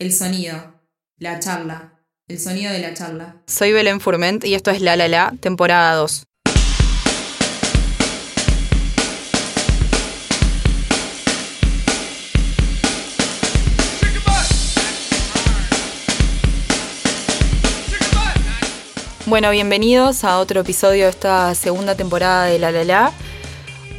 el sonido, la charla, el sonido de la charla. Soy Belén Furment y esto es La La La, temporada 2. Bueno, bienvenidos a otro episodio de esta segunda temporada de La La La.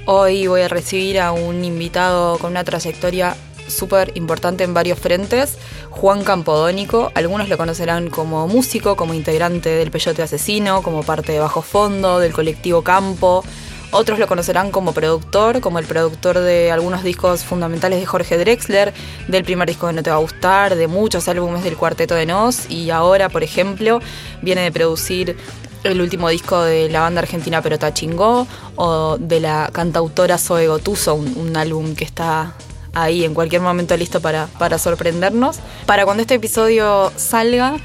Hoy voy a recibir a un invitado con una trayectoria súper importante en varios frentes, Juan Campodónico. Algunos lo conocerán como músico, como integrante del Peyote Asesino, como parte de Bajo Fondo, del colectivo Campo. Otros lo conocerán como productor, como el productor de algunos discos fundamentales de Jorge Drexler, del primer disco de No Te Va a Gustar, de muchos álbumes del Cuarteto de Nos y ahora, por ejemplo, viene de producir el último disco de la banda argentina Pero Chingó o de la cantautora Zoe Gotuso, un, álbum que está ahí en cualquier momento listo para, para sorprendernos. Para cuando este episodio salga,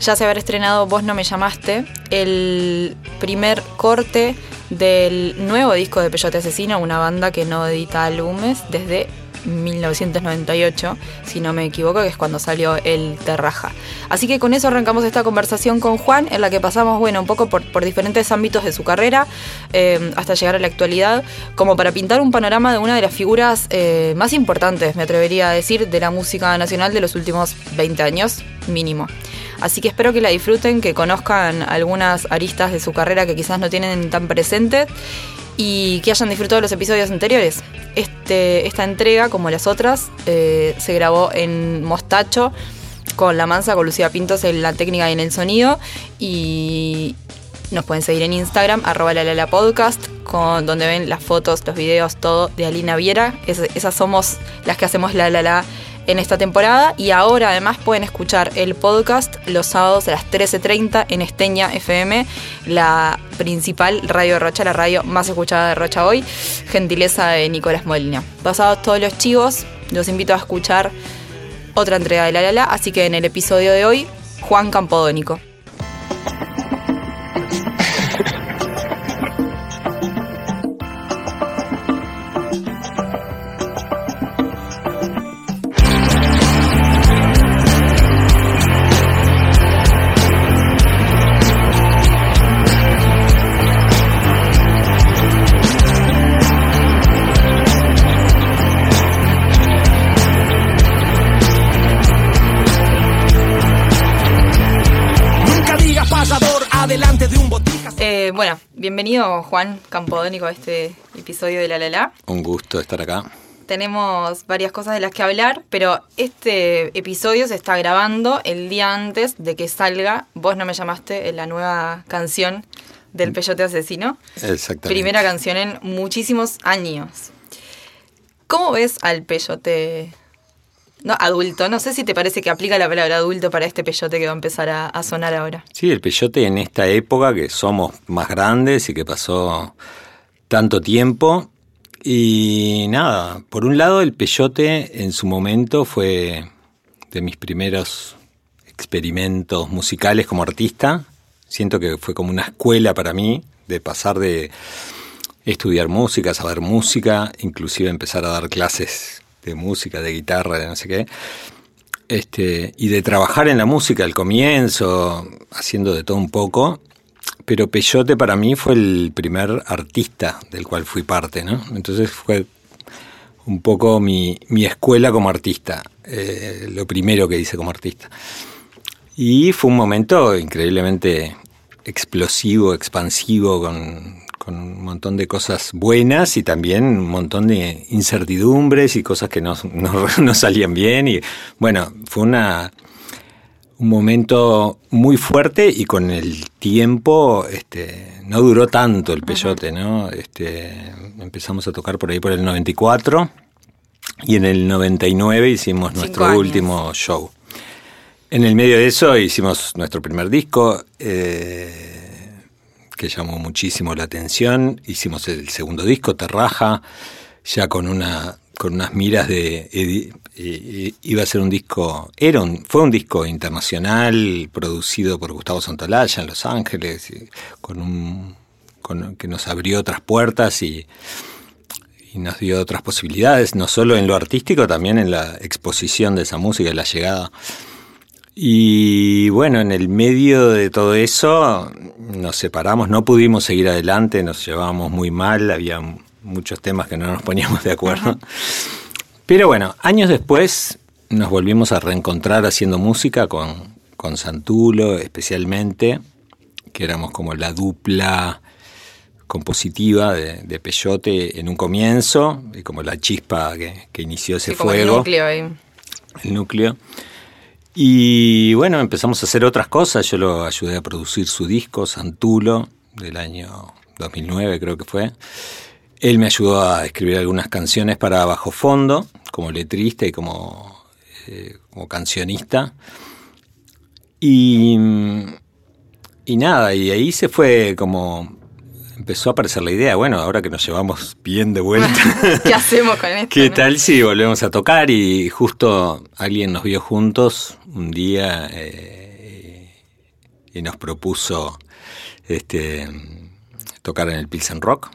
ya se habrá estrenado Vos no me llamaste, el primer corte del nuevo disco de Peyote Asesino, una banda que no edita álbumes desde 1998, si no me equivoco, que es cuando salió el Terraja. Así que con eso arrancamos esta conversación con Juan, en la que pasamos, bueno, un poco por, diferentes ámbitos de su carrera, eh, hasta llegar a la actualidad, como para pintar un panorama de una de las figuras eh, más importantes, me atrevería a decir, de la música nacional de los últimos 20 años, mínimo. Así que espero que la disfruten, que conozcan algunas aristas de su carrera que quizás no tienen tan presentes y que hayan disfrutado los episodios anteriores. Este, esta entrega, como las otras, eh, se grabó en Mostacho con La Mansa, con Lucía Pintos en la técnica y en el sonido. Y nos pueden seguir en Instagram, arroba la, la, podcast, con, donde ven las fotos, los videos, todo de Alina Viera. esas somos las que hacemos la la la en esta temporada y ahora además pueden escuchar el podcast los sábados a las 13.30 en Esteña FM, la principal radio de Rocha, la radio más escuchada de Rocha hoy, gentileza de Nicolás Molina. Pasados todos los chivos, los invito a escuchar otra entrega de La La La, así que en el episodio de hoy, Juan Campodónico. Bueno, bienvenido Juan Campodónico a este episodio de La La La. Un gusto estar acá. Tenemos varias cosas de las que hablar, pero este episodio se está grabando el día antes de que salga Vos no me llamaste, la nueva canción del Peyote Asesino. Exactamente. Primera canción en muchísimos años. ¿Cómo ves al Peyote no, adulto. No sé si te parece que aplica la palabra adulto para este peyote que va a empezar a, sonar ahora. Sí, el peyote en esta época que somos más grandes y que pasó tanto tiempo. Y nada, por un lado el peyote en su momento fue de mis primeros experimentos musicales como artista. Siento que fue como una escuela para mí de pasar de estudiar música, saber música, inclusive empezar a dar clases de música, de guitarra, de no sé qué. Este, y de trabajar en la música al comienzo, haciendo de todo un poco. Pero Peyote para mí fue el primer artista del cual fui parte, ¿no? Entonces fue un poco mi, escuela como artista, eh, lo primero que hice como artista. Y fue un momento increíblemente explosivo, expansivo, con, con un montón de cosas buenas y también un montón de incertidumbres y cosas que no, no, salían bien. Y bueno, fue una, un momento muy fuerte y con el tiempo este, no duró tanto el peyote, ¿no? Este, empezamos a tocar por ahí por el 94 y en el 99 hicimos nuestro último show. En el medio de eso hicimos nuestro primer disco. Eh, que llamó muchísimo la atención. Hicimos el segundo disco, Terraja, ya con una con unas miras de iba a ser un disco, era un, fue un disco internacional producido por Gustavo Santolaya en Los Ángeles, con un con, que nos abrió otras puertas y, y nos dio otras posibilidades, no solo en lo artístico, también en la exposición de esa música, y la llegada. Y bueno, en el medio de todo eso nos separamos, no pudimos seguir adelante, nos llevábamos muy mal, había muchos temas que no nos poníamos de acuerdo. Pero bueno, años después nos volvimos a reencontrar haciendo música con, con Santulo especialmente, que éramos como la dupla compositiva de, de Peyote en un comienzo, y como la chispa que, inició ese fuego. el núcleo ahí. El núcleo. Y bueno, empezamos a hacer otras cosas. Yo lo ayudé a producir su disco, Santulo, del año 2009 creo que fue. Él me ayudó a escribir algunas canciones para Bajo Fondo, como letrista y como, eh, como cancionista. Y, y nada, y ahí se fue como empezó a aparecer la idea, bueno, ahora que nos llevamos bien de vuelta. ¿Qué hacemos con esto? ¿Qué tal si volvemos a tocar? Y justo alguien nos vio juntos un día eh, y nos propuso este, tocar en el Pilsen Rock.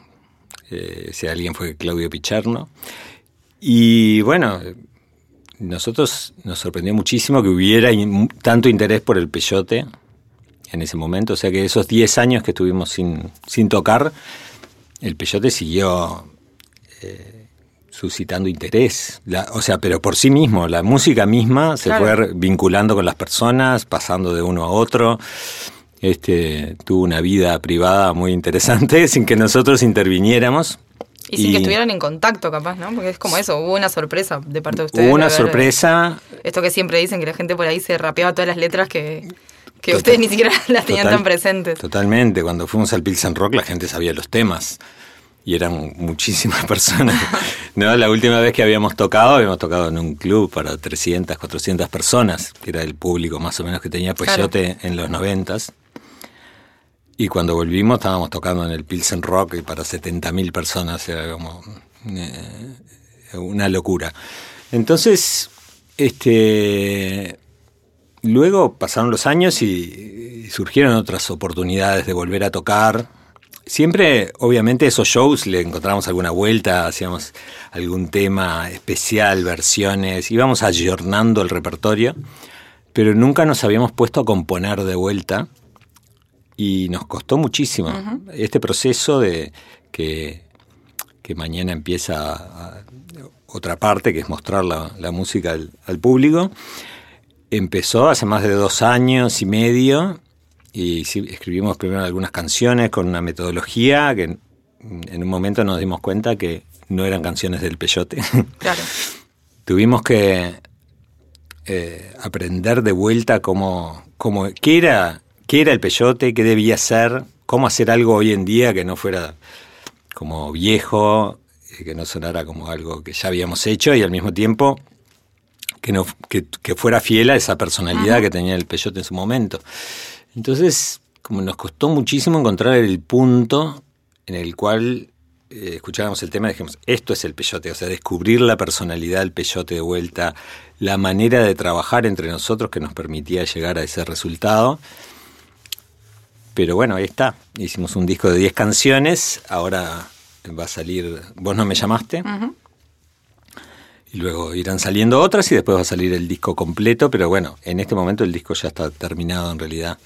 Eh, si alguien fue Claudio Picharno. Y bueno, nosotros nos sorprendió muchísimo que hubiera tanto interés por el peyote en ese momento. O sea que esos 10 años que estuvimos sin, sin tocar, el peyote siguió eh, suscitando interés. o sea, pero por sí mismo, la música misma se fue vinculando con las personas, pasando de uno a otro. Este, tuvo una vida privada muy interesante sin que nosotros interviniéramos. Y sin que estuvieran en contacto, capaz, ¿no? Porque es como eso, hubo una sorpresa de parte de ustedes. Hubo una sorpresa. Esto que siempre dicen, que la gente por ahí se rapeaba todas las letras que, que ustedes ni siquiera las tenían tan presentes. Totalmente, cuando fuimos al Pilsen Rock la gente sabía los temas y eran muchísimas personas. no, la última vez que habíamos tocado, habíamos tocado en un club para 300, 400 personas, que era el público más o menos que tenía Peyote en los noventas. Y cuando volvimos estábamos tocando en el Pilsen Rock y para 70.000 personas, era como eh, una locura. Entonces, este Luego pasaron los años y surgieron otras oportunidades de volver a tocar. Siempre, obviamente, esos shows le encontramos alguna vuelta, hacíamos algún tema especial, versiones, íbamos ayornando el repertorio, pero nunca nos habíamos puesto a componer de vuelta y nos costó muchísimo. Este proceso de que, que mañana empieza otra parte, que es mostrar la, música al, al público empezó hace más de dos años y medio y escribimos primero algunas canciones con una metodología que en un momento nos dimos cuenta que no eran canciones del peyote. Claro. Tuvimos que eh, aprender de vuelta cómo, cómo, qué, era, qué era el peyote, qué debía ser, cómo hacer algo hoy en día que no fuera como viejo, eh, que no sonara como algo que ya habíamos hecho y al mismo tiempo que, no, que, fuera fiel a esa personalidad que tenía el Peyote en su momento. Entonces, como nos costó muchísimo encontrar el punto en el cual eh, escuchábamos el tema y dijimos, esto es el Peyote, o sea, descubrir la personalidad del Peyote de vuelta, la manera de trabajar entre nosotros que nos permitía llegar a ese resultado. Pero bueno, ahí está. Hicimos un disco de 10 canciones, ahora va a salir Vos no me llamaste y luego irán saliendo otras y después va a salir el disco completo, pero bueno, en este momento el disco ya está terminado en realidad.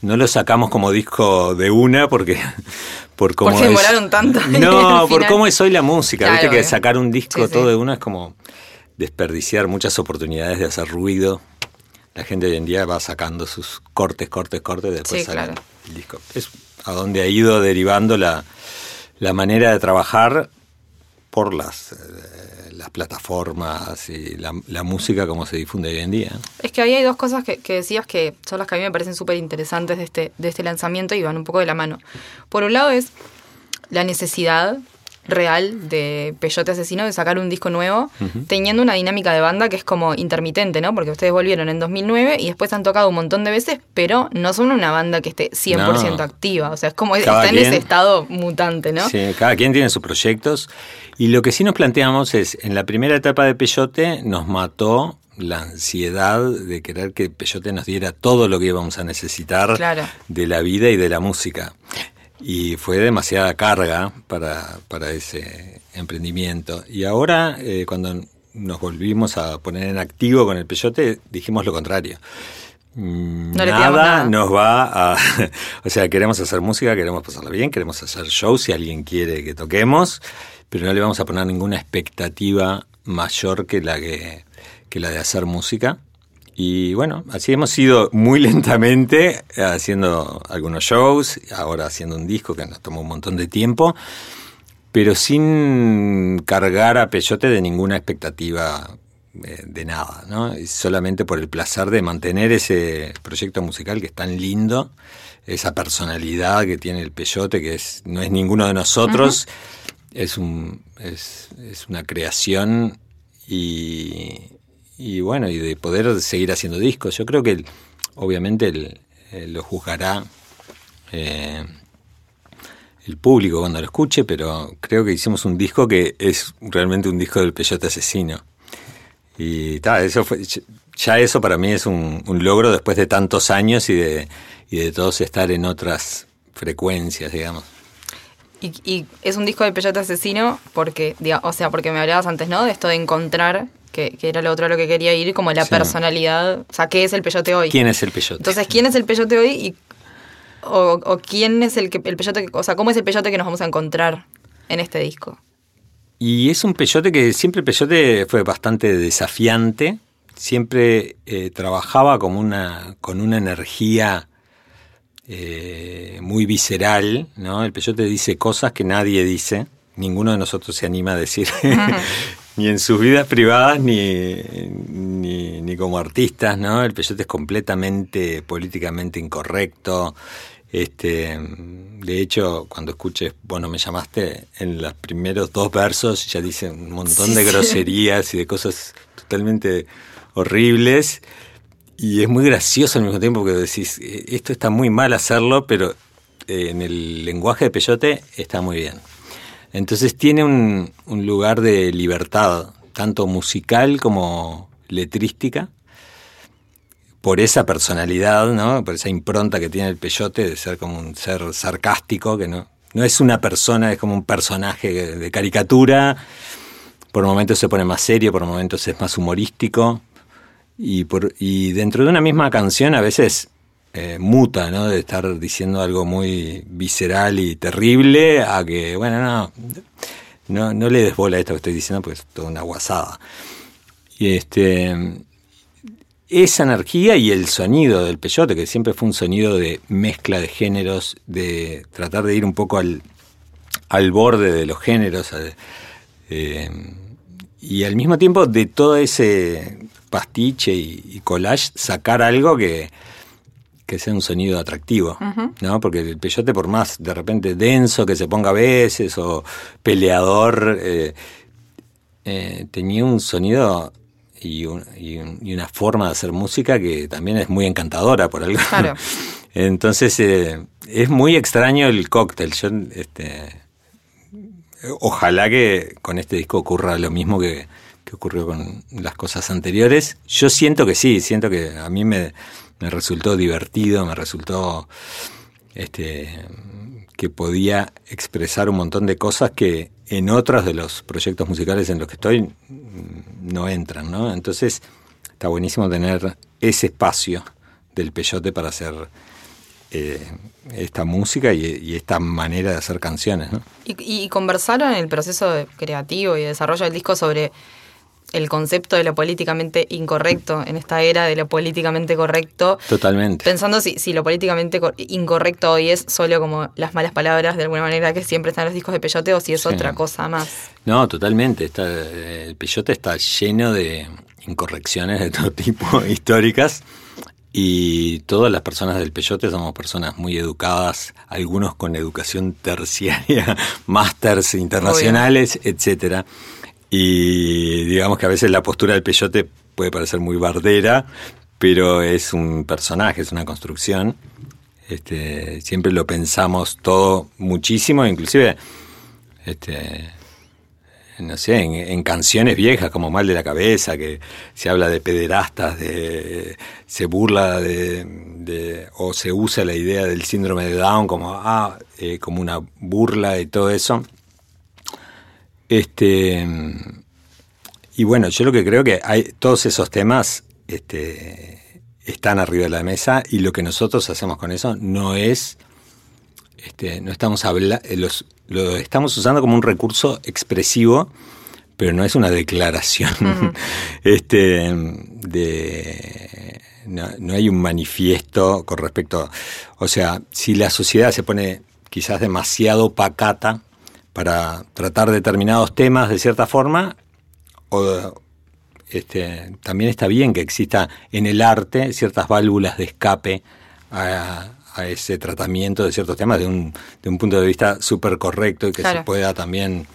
No lo sacamos como disco de una porque por cómo porque demoraron tanto. No, por cómo es hoy la música, viste que sacar un disco todo de una es como desperdiciar muchas oportunidades de hacer ruido. La gente hoy en día va sacando sus cortes, cortes, cortes, después sale el disco. Es a donde ha ido derivando la, la manera de trabajar por las eh, las plataformas y la, música como se difunde hoy en día. Es que ahí hay dos cosas que, decías que son las que a mí me parecen súper interesantes de este, de este lanzamiento y van un poco de la mano. Por un lado es la necesidad real de Peyote Asesino de sacar un disco nuevo, teniendo una dinámica de banda que es como intermitente, ¿no? Porque ustedes volvieron en 2009 y después han tocado un montón de veces, pero no son una banda que esté 100% activa. O sea, es como está en ese estado mutante, ¿no? Sí, cada quien tiene sus proyectos. Y lo que sí nos planteamos es, en la primera etapa de Peyote nos mató la ansiedad de querer que Peyote nos diera todo lo que íbamos a necesitar de la vida y de la música. Y fue demasiada carga para, para ese emprendimiento. Y ahora, eh, cuando nos volvimos a poner en activo con el Peyote, dijimos lo contrario. Mm, No nada. nos va a... o sea, queremos hacer música, queremos pasarla bien, queremos hacer shows si alguien quiere que toquemos, pero no le vamos a poner ninguna expectativa mayor que la, que, que la de hacer música. Y bueno, así hemos ido muy lentamente haciendo algunos shows, ahora haciendo un disco que nos tomó un montón de tiempo, pero sin cargar a Peyote de ninguna expectativa eh, de nada, ¿no? Solamente por el placer de mantener ese proyecto musical que es tan lindo, esa personalidad que tiene el Peyote, que es, no es ninguno de nosotros, es, un, es, es una creación y, y bueno, y de poder seguir haciendo discos. Yo creo que obviamente el- eh, lo juzgará eh, el público cuando lo escuche, pero creo que hicimos un disco que es realmente un disco del Peyote Asesino. Y ya eso para mí es un, logro después de tantos años y de, y de todos estar en otras frecuencias, digamos. Y, es un disco de Peyote Asesino porque, o sea, porque me hablabas antes, ¿no? De esto de encontrar, que, que era lo otro a lo que quería ir, como la Sí. personalidad, o sea, ¿qué es el Peyote hoy? ¿Quién es el Peyote? Entonces, ¿quién es el Peyote hoy y o, o quién es el que el Peyote, o sea, cómo es el Peyote que nos vamos a encontrar en este disco? Y es un peyote que siempre el peyote fue bastante desafiante, siempre eh, trabajaba como una, con una energía eh, muy visceral, ¿no? El peyote dice cosas que nadie dice, ninguno de nosotros se anima a decir, ni en sus vidas privadas ni, ni, ni como artistas, ¿no? El peyote es completamente políticamente incorrecto. Este, de hecho, cuando escuches Vos no me llamaste, en los primeros dos versos ya dice un montón de groserías y de cosas totalmente horribles. Y es muy gracioso al mismo tiempo que decís, "Eh, esto está muy mal hacerlo, pero eh, en el lenguaje de Peyote está muy bien. Entonces tiene un, lugar de libertad, tanto musical como letrística, por esa personalidad, ¿no? por esa impronta que tiene el Peyote de ser como un ser sarcástico, que no, no es una persona, es como un personaje de caricatura. Por momentos se pone más serio, por momentos es más humorístico. Y, por, y dentro de una misma canción a veces eh, muta, ¿no? De estar diciendo algo muy visceral y terrible a que, bueno, no, no, no le des bola a esto que estoy diciendo porque es toda una guasada. Este, esa energía y el sonido del peyote, que siempre fue un sonido de mezcla de géneros, de tratar de ir un poco al, al borde de los géneros, eh, y al mismo tiempo de todo ese pastiche y, y collage sacar algo que, que sea un sonido atractivo, ¿no? Porque el peyote, por más de repente denso que se ponga a veces o peleador, eh, eh, tenía un sonido y, un- y un- y una forma de hacer música que también es muy encantadora por algo. Claro. Entonces eh, es muy extraño el cóctel. Yo, este, ojalá que con este disco ocurra lo mismo que, que ocurrió con las cosas anteriores. Yo siento que sí, siento que a mí me, me resultó divertido, me resultó este, que podía expresar un montón de cosas que en otros de los proyectos musicales en los que estoy mm, no entran, ¿no? Entonces está buenísimo tener ese espacio del peyote para hacer eh, esta música y, esta manera de hacer canciones, ¿no? Y, y conversaron en el proceso creativo y de desarrollo del disco sobre el concepto de lo políticamente incorrecto en esta era de lo políticamente correcto. Totalmente. Pensando si, si lo políticamente cor- incorrecto hoy es solo como las malas palabras de alguna manera que siempre están en los discos de Peyote o si es Sí. otra cosa más. No, totalmente. Está, eh, el peyote está lleno de incorrecciones de todo tipo históricas y todas las personas del peyote somos personas muy educadas, algunos con educación terciaria, másters internacionales, etcétera. Y digamos que a veces la postura del peyote puede parecer muy bardera, pero es un personaje, es una construcción. Este, siempre lo pensamos todo muchísimo, inclusive este, no sé, en, en canciones viejas como Mal de la Cabeza, que se habla de pederastas, de, se burla de, o se usa la idea del síndrome de Down como, ah, eh, como una burla y todo eso. Este, y bueno, yo lo que creo que hay todos esos temas este, están arriba de la mesa y lo que nosotros hacemos con eso no es, este, no estamos hablando, los, lo estamos usando como un recurso expresivo, pero no es una declaración este, de no, hay un manifiesto con respecto, o sea, si la sociedad se pone quizás demasiado pacata para tratar determinados temas de cierta forma, o, este, también está bien que exista en el arte ciertas válvulas de escape a, ese tratamiento de ciertos temas de un, de un punto de vista súper correcto y que se pueda también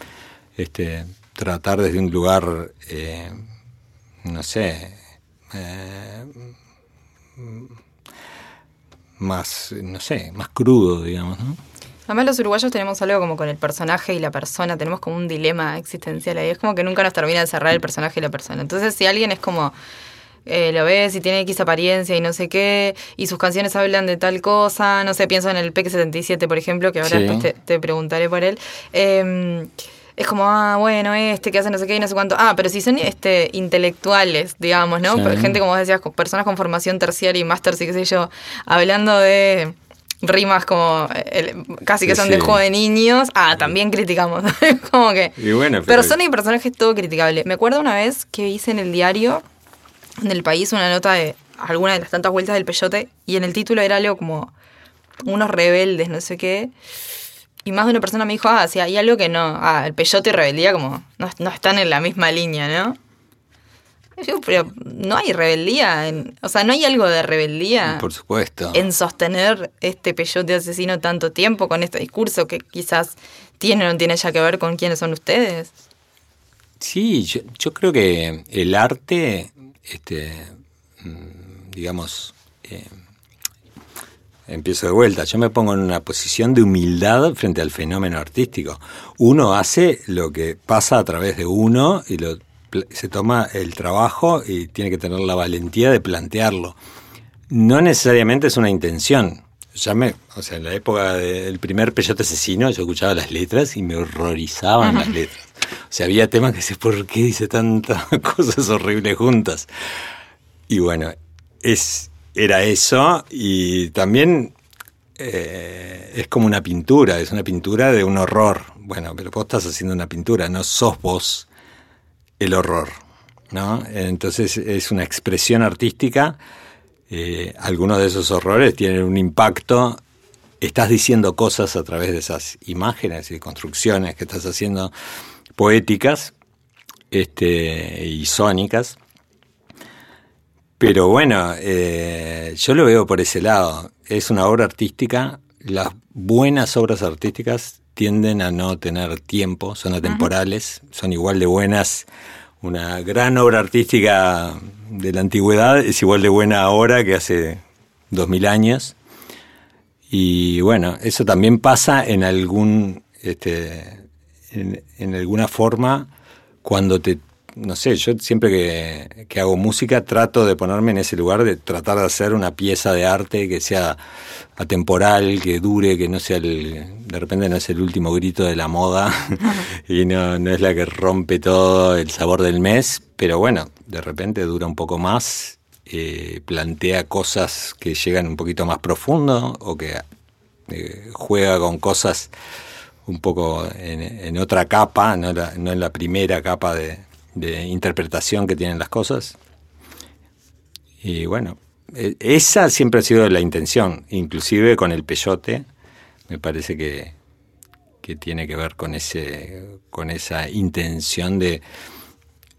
este, tratar desde un lugar, eh, no sé, eh, más, no sé, más crudo, digamos, ¿no? Además los uruguayos tenemos algo como con el personaje y la persona, tenemos como un dilema existencial ahí, es como que nunca nos termina de cerrar el personaje y la persona. Entonces si alguien es como, eh, lo ves y tiene X apariencia y no sé qué, y sus canciones hablan de tal cosa, no sé, pienso en el PEC 77, por ejemplo, que ahora después te, preguntaré por él. Eh, es como, ah, bueno, este que hace no sé qué y no sé cuánto. Ah, pero si son este intelectuales, digamos, ¿no? Gente, como decías, personas con formación terciaria y máster, sí qué sé yo, hablando de rimas como casi que son de juego de niños, ah, también criticamos. como que y bueno, pero... persona y personaje todo criticable. Me acuerdo una vez que hice en el diario del país una nota de alguna de las tantas vueltas del peyote y en el título era algo como unos rebeldes, no sé qué. Y más de una persona me dijo, ah, si hay algo que no, ah, el peyote y rebeldía como no, están en la misma línea, ¿no? Pero no hay rebeldía, en, o sea, no hay algo de rebeldía. Por supuesto. En sostener este peyote asesino tanto tiempo con este discurso que quizás tiene o no tiene ya que ver con quiénes son ustedes. Sí, yo, yo creo que el arte, este, mm, digamos, eh, empiezo de vuelta. Yo me pongo en una posición de humildad frente al fenómeno artístico. Uno hace lo que pasa a través de uno y lo, se toma el trabajo y tiene que tener la valentía de plantearlo. No necesariamente es una intención. Ya me, o sea, en la época del primer peyote asesino yo escuchaba las letras y me horrorizaban las letras. O sea, había temas que decía, ¿por qué dice tantas cosas horribles juntas? Y bueno, es era eso y también eh, es como una pintura, es una pintura de un horror. Bueno, pero vos estás haciendo una pintura, no sos vos el horror, ¿no? Entonces es una expresión artística. Eh, algunos de esos horrores tienen un impacto. Estás diciendo cosas a través de esas imágenes y construcciones que estás haciendo poéticas este, y sónicas. Pero bueno, eh, yo lo veo por ese lado. Es una obra artística. Las buenas obras artísticas tienden a no tener tiempo, son atemporales, son igual de buenas. Una gran obra artística de la antigüedad es igual de buena ahora que hace dos mil años. Y bueno, eso también pasa en algún, este, en alguna forma cuando te no sé, yo siempre que, hago música trato de ponerme en ese lugar de tratar de hacer una pieza de arte que sea atemporal, que dure, que no sea el, de repente no es el último grito de la moda y no, no es la que rompe todo el sabor del mes, pero bueno, de repente dura un poco más, eh, plantea cosas que llegan un poquito más profundo o que eh, juega con cosas un poco en, otra capa, no, no en la primera capa de, de interpretación que tienen las cosas. Y bueno, e, esa siempre ha sido la intención, inclusive con el peyote, me parece que, que tiene que ver con, ese, con esa intención de,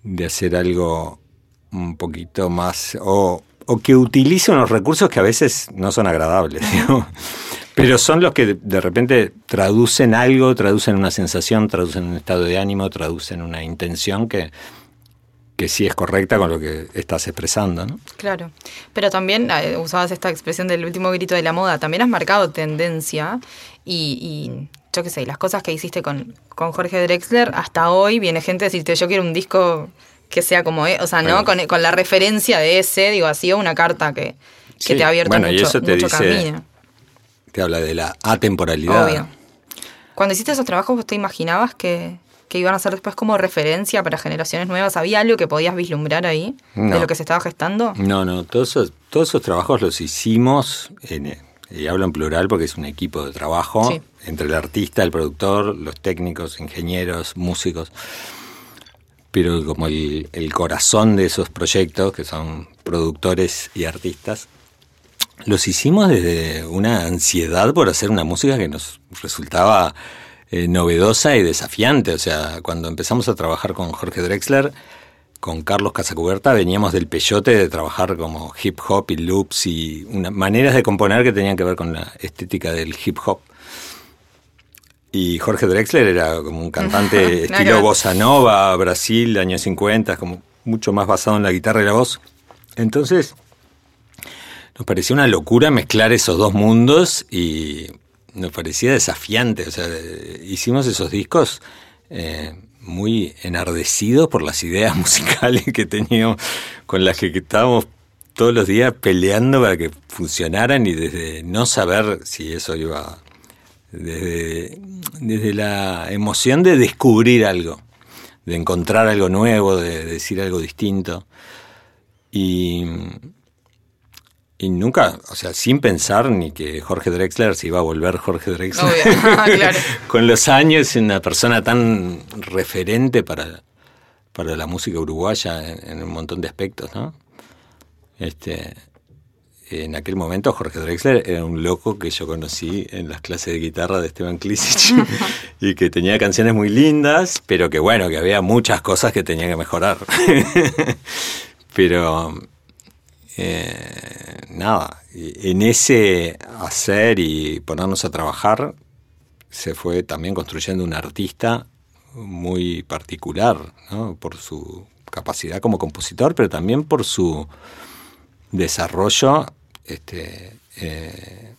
de hacer algo un poquito más, o, o, que utilice unos recursos que a veces no son agradables, pero son los que de repente traducen algo, traducen una sensación, traducen un estado de ánimo, traducen una intención que, que sí es correcta con lo que estás expresando, ¿no? Claro, pero también eh, usabas esta expresión del último grito de la moda, también has marcado tendencia y, yo qué sé, las cosas que hiciste con, con Jorge Drexler, hasta hoy viene gente a decirte yo quiero un disco que sea como, e-", o sea, ¿no? Con, con, la referencia de ese, digo, ha sido una carta que, que te ha abierto bueno, mucho, y eso te mucho dice, camino. Te habla de la atemporalidad. Obvio. Cuando hiciste esos trabajos, ¿vos te imaginabas que, que iban a ser después como referencia para generaciones nuevas? ¿Había algo que podías vislumbrar ahí de lo que se estaba gestando? No, no, todos esos, todos esos trabajos los hicimos, en, y hablo en plural porque es un equipo de trabajo, Sí. entre el artista, el productor, los técnicos, ingenieros, músicos. Pero como el, el corazón de esos proyectos, que son productores y artistas, los hicimos desde una ansiedad por hacer una música que nos resultaba eh, novedosa y desafiante. O sea, cuando empezamos a trabajar con Jorge Drexler, con Carlos Casacuberta, veníamos del peyote de trabajar como hip hop y loops y una- maneras de componer que tenían que ver con la estética del hip hop. Y Jorge Drexler era como un cantante estilo bossa nova, Brasil, años 50, como mucho más basado en la guitarra y la voz. Entonces, nos parecía una locura mezclar esos dos mundos y nos parecía desafiante. O sea, eh, hicimos esos discos eh, muy enardecidos por las ideas musicales que teníamos, con las que estábamos todos los días peleando para que funcionaran y desde no saber si eso iba. Desde, desde la emoción de descubrir algo, de encontrar algo nuevo, de decir algo distinto. Y, y nunca, o sea, sin pensar ni que Jorge Drexler se iba a volver Jorge Drexler. Obvio, claro. Con los años, una persona tan referente para, para la música uruguaya en, en un montón de aspectos, ¿no? Este, en aquel momento Jorge Drexler era un loco que yo conocí en las clases de guitarra de Esteban Klisic y que tenía canciones muy lindas, pero que bueno, que había muchas cosas que tenía que mejorar. pero eh, nada, en ese hacer y ponernos a trabajar se fue también construyendo un artista muy particular, ¿no? por su capacidad como compositor, pero también por su desarrollo este, eh,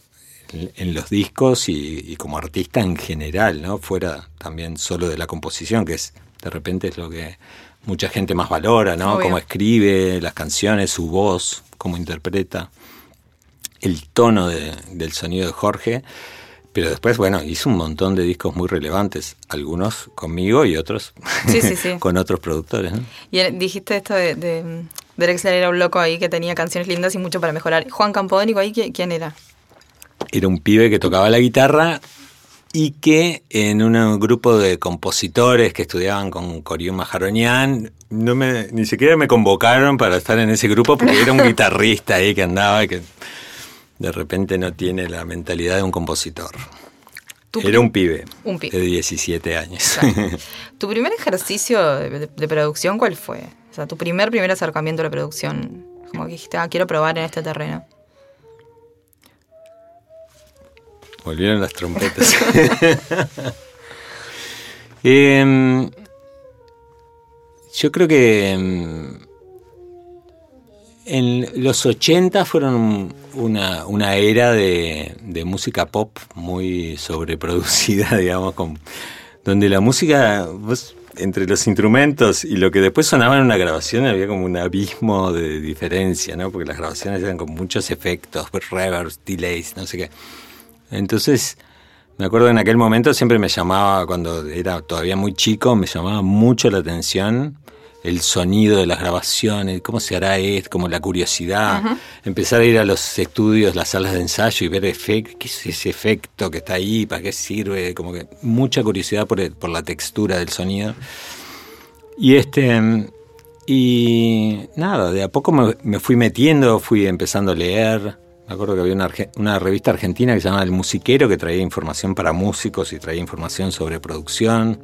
en, en los discos y, y como artista en general, ¿no? fuera también solo de la composición, que es de repente es lo que mucha gente más valora, ¿no? Obvio. Cómo escribe las canciones, su voz, cómo interpreta, el tono de- del sonido de Jorge. Pero después, bueno, hizo un montón de discos muy relevantes, algunos conmigo y otros Sí, sí, sí. con otros productores. ¿no? Y dijiste esto de, de Drexler era un loco ahí que tenía canciones lindas y mucho para mejorar. Juan Campodónico ahí, ¿qui- ¿quién era? Era un pibe que tocaba la guitarra y que en un grupo de compositores que estudiaban con Corión Majaronian, no me, ni siquiera me convocaron para estar en ese grupo porque era un guitarrista ahí que andaba y que de repente no tiene la mentalidad de un compositor. Era un pibe, Un pibe. de 17 años. Claro. ¿Tu primer ejercicio de, de- de producción cuál fue? O sea, tu primer, primer acercamiento a la producción. Como que dijiste, ah, quiero probar en este terreno. Volvieron las trompetas. Em, yo creo que em, en los 80 fueron una, una era de, de música pop muy sobreproducida, digamos, con, donde la música, vos, entre los instrumentos y lo que después sonaba en una grabación había como un abismo de diferencia, ¿no? Porque las grabaciones eran con muchos efectos, reverbs, delays, no sé qué. Entonces, me acuerdo en aquel momento siempre me llamaba, cuando era todavía muy chico, me llamaba mucho la atención el sonido de las grabaciones, cómo se hará esto, como la curiosidad, empezar a ir a los estudios, las salas de ensayo y ver efectos, qué es ese efecto que está ahí, para qué sirve, como que mucha curiosidad por, el- por la textura del sonido. Y este y nada, de a poco me, me fui metiendo, fui empezando a leer. Me acuerdo que había una, revista argentina que se llamaba El Musiquero, que traía información para músicos y traía información sobre producción.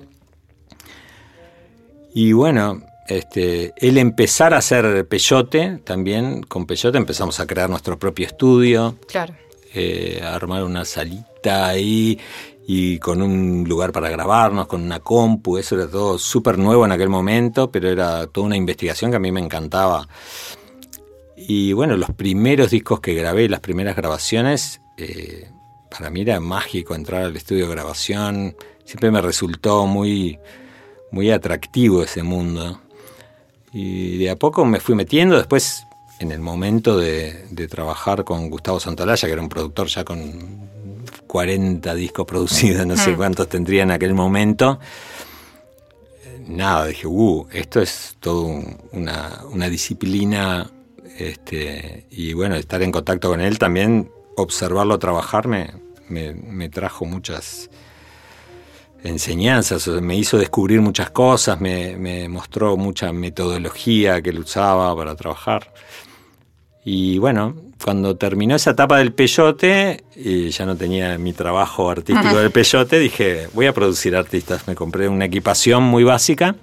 Y bueno, este, el empezar a hacer peyote, también con peyote empezamos a crear nuestro propio estudio Claro. eh, armar una salita ahí y con un lugar para grabarnos, con una compu, eso era todo súper nuevo en aquel momento, pero era toda una investigación que a mí me encantaba. Y bueno, los primeros discos que grabé, las primeras grabaciones, eh, para mí era mágico entrar al estudio de grabación, siempre me resultó muy, muy atractivo ese mundo. Y de a poco me fui metiendo, después en el momento de, de trabajar con Gustavo Santolaya, que era un productor ya con 40 discos producidos, no sé Mm. cuántos tendría en aquel momento. Nada, dije, uh, esto es todo un- una, una disciplina. Este, y bueno, estar en contacto con él también, observarlo trabajar, me, me, me trajo muchas enseñanzas, me hizo descubrir muchas cosas, me, me mostró mucha metodología que él usaba para trabajar. Y bueno, cuando terminó esa etapa del peyote, y ya no tenía mi trabajo artístico del peyote, dije, voy a producir artistas. Me compré una equipación muy básica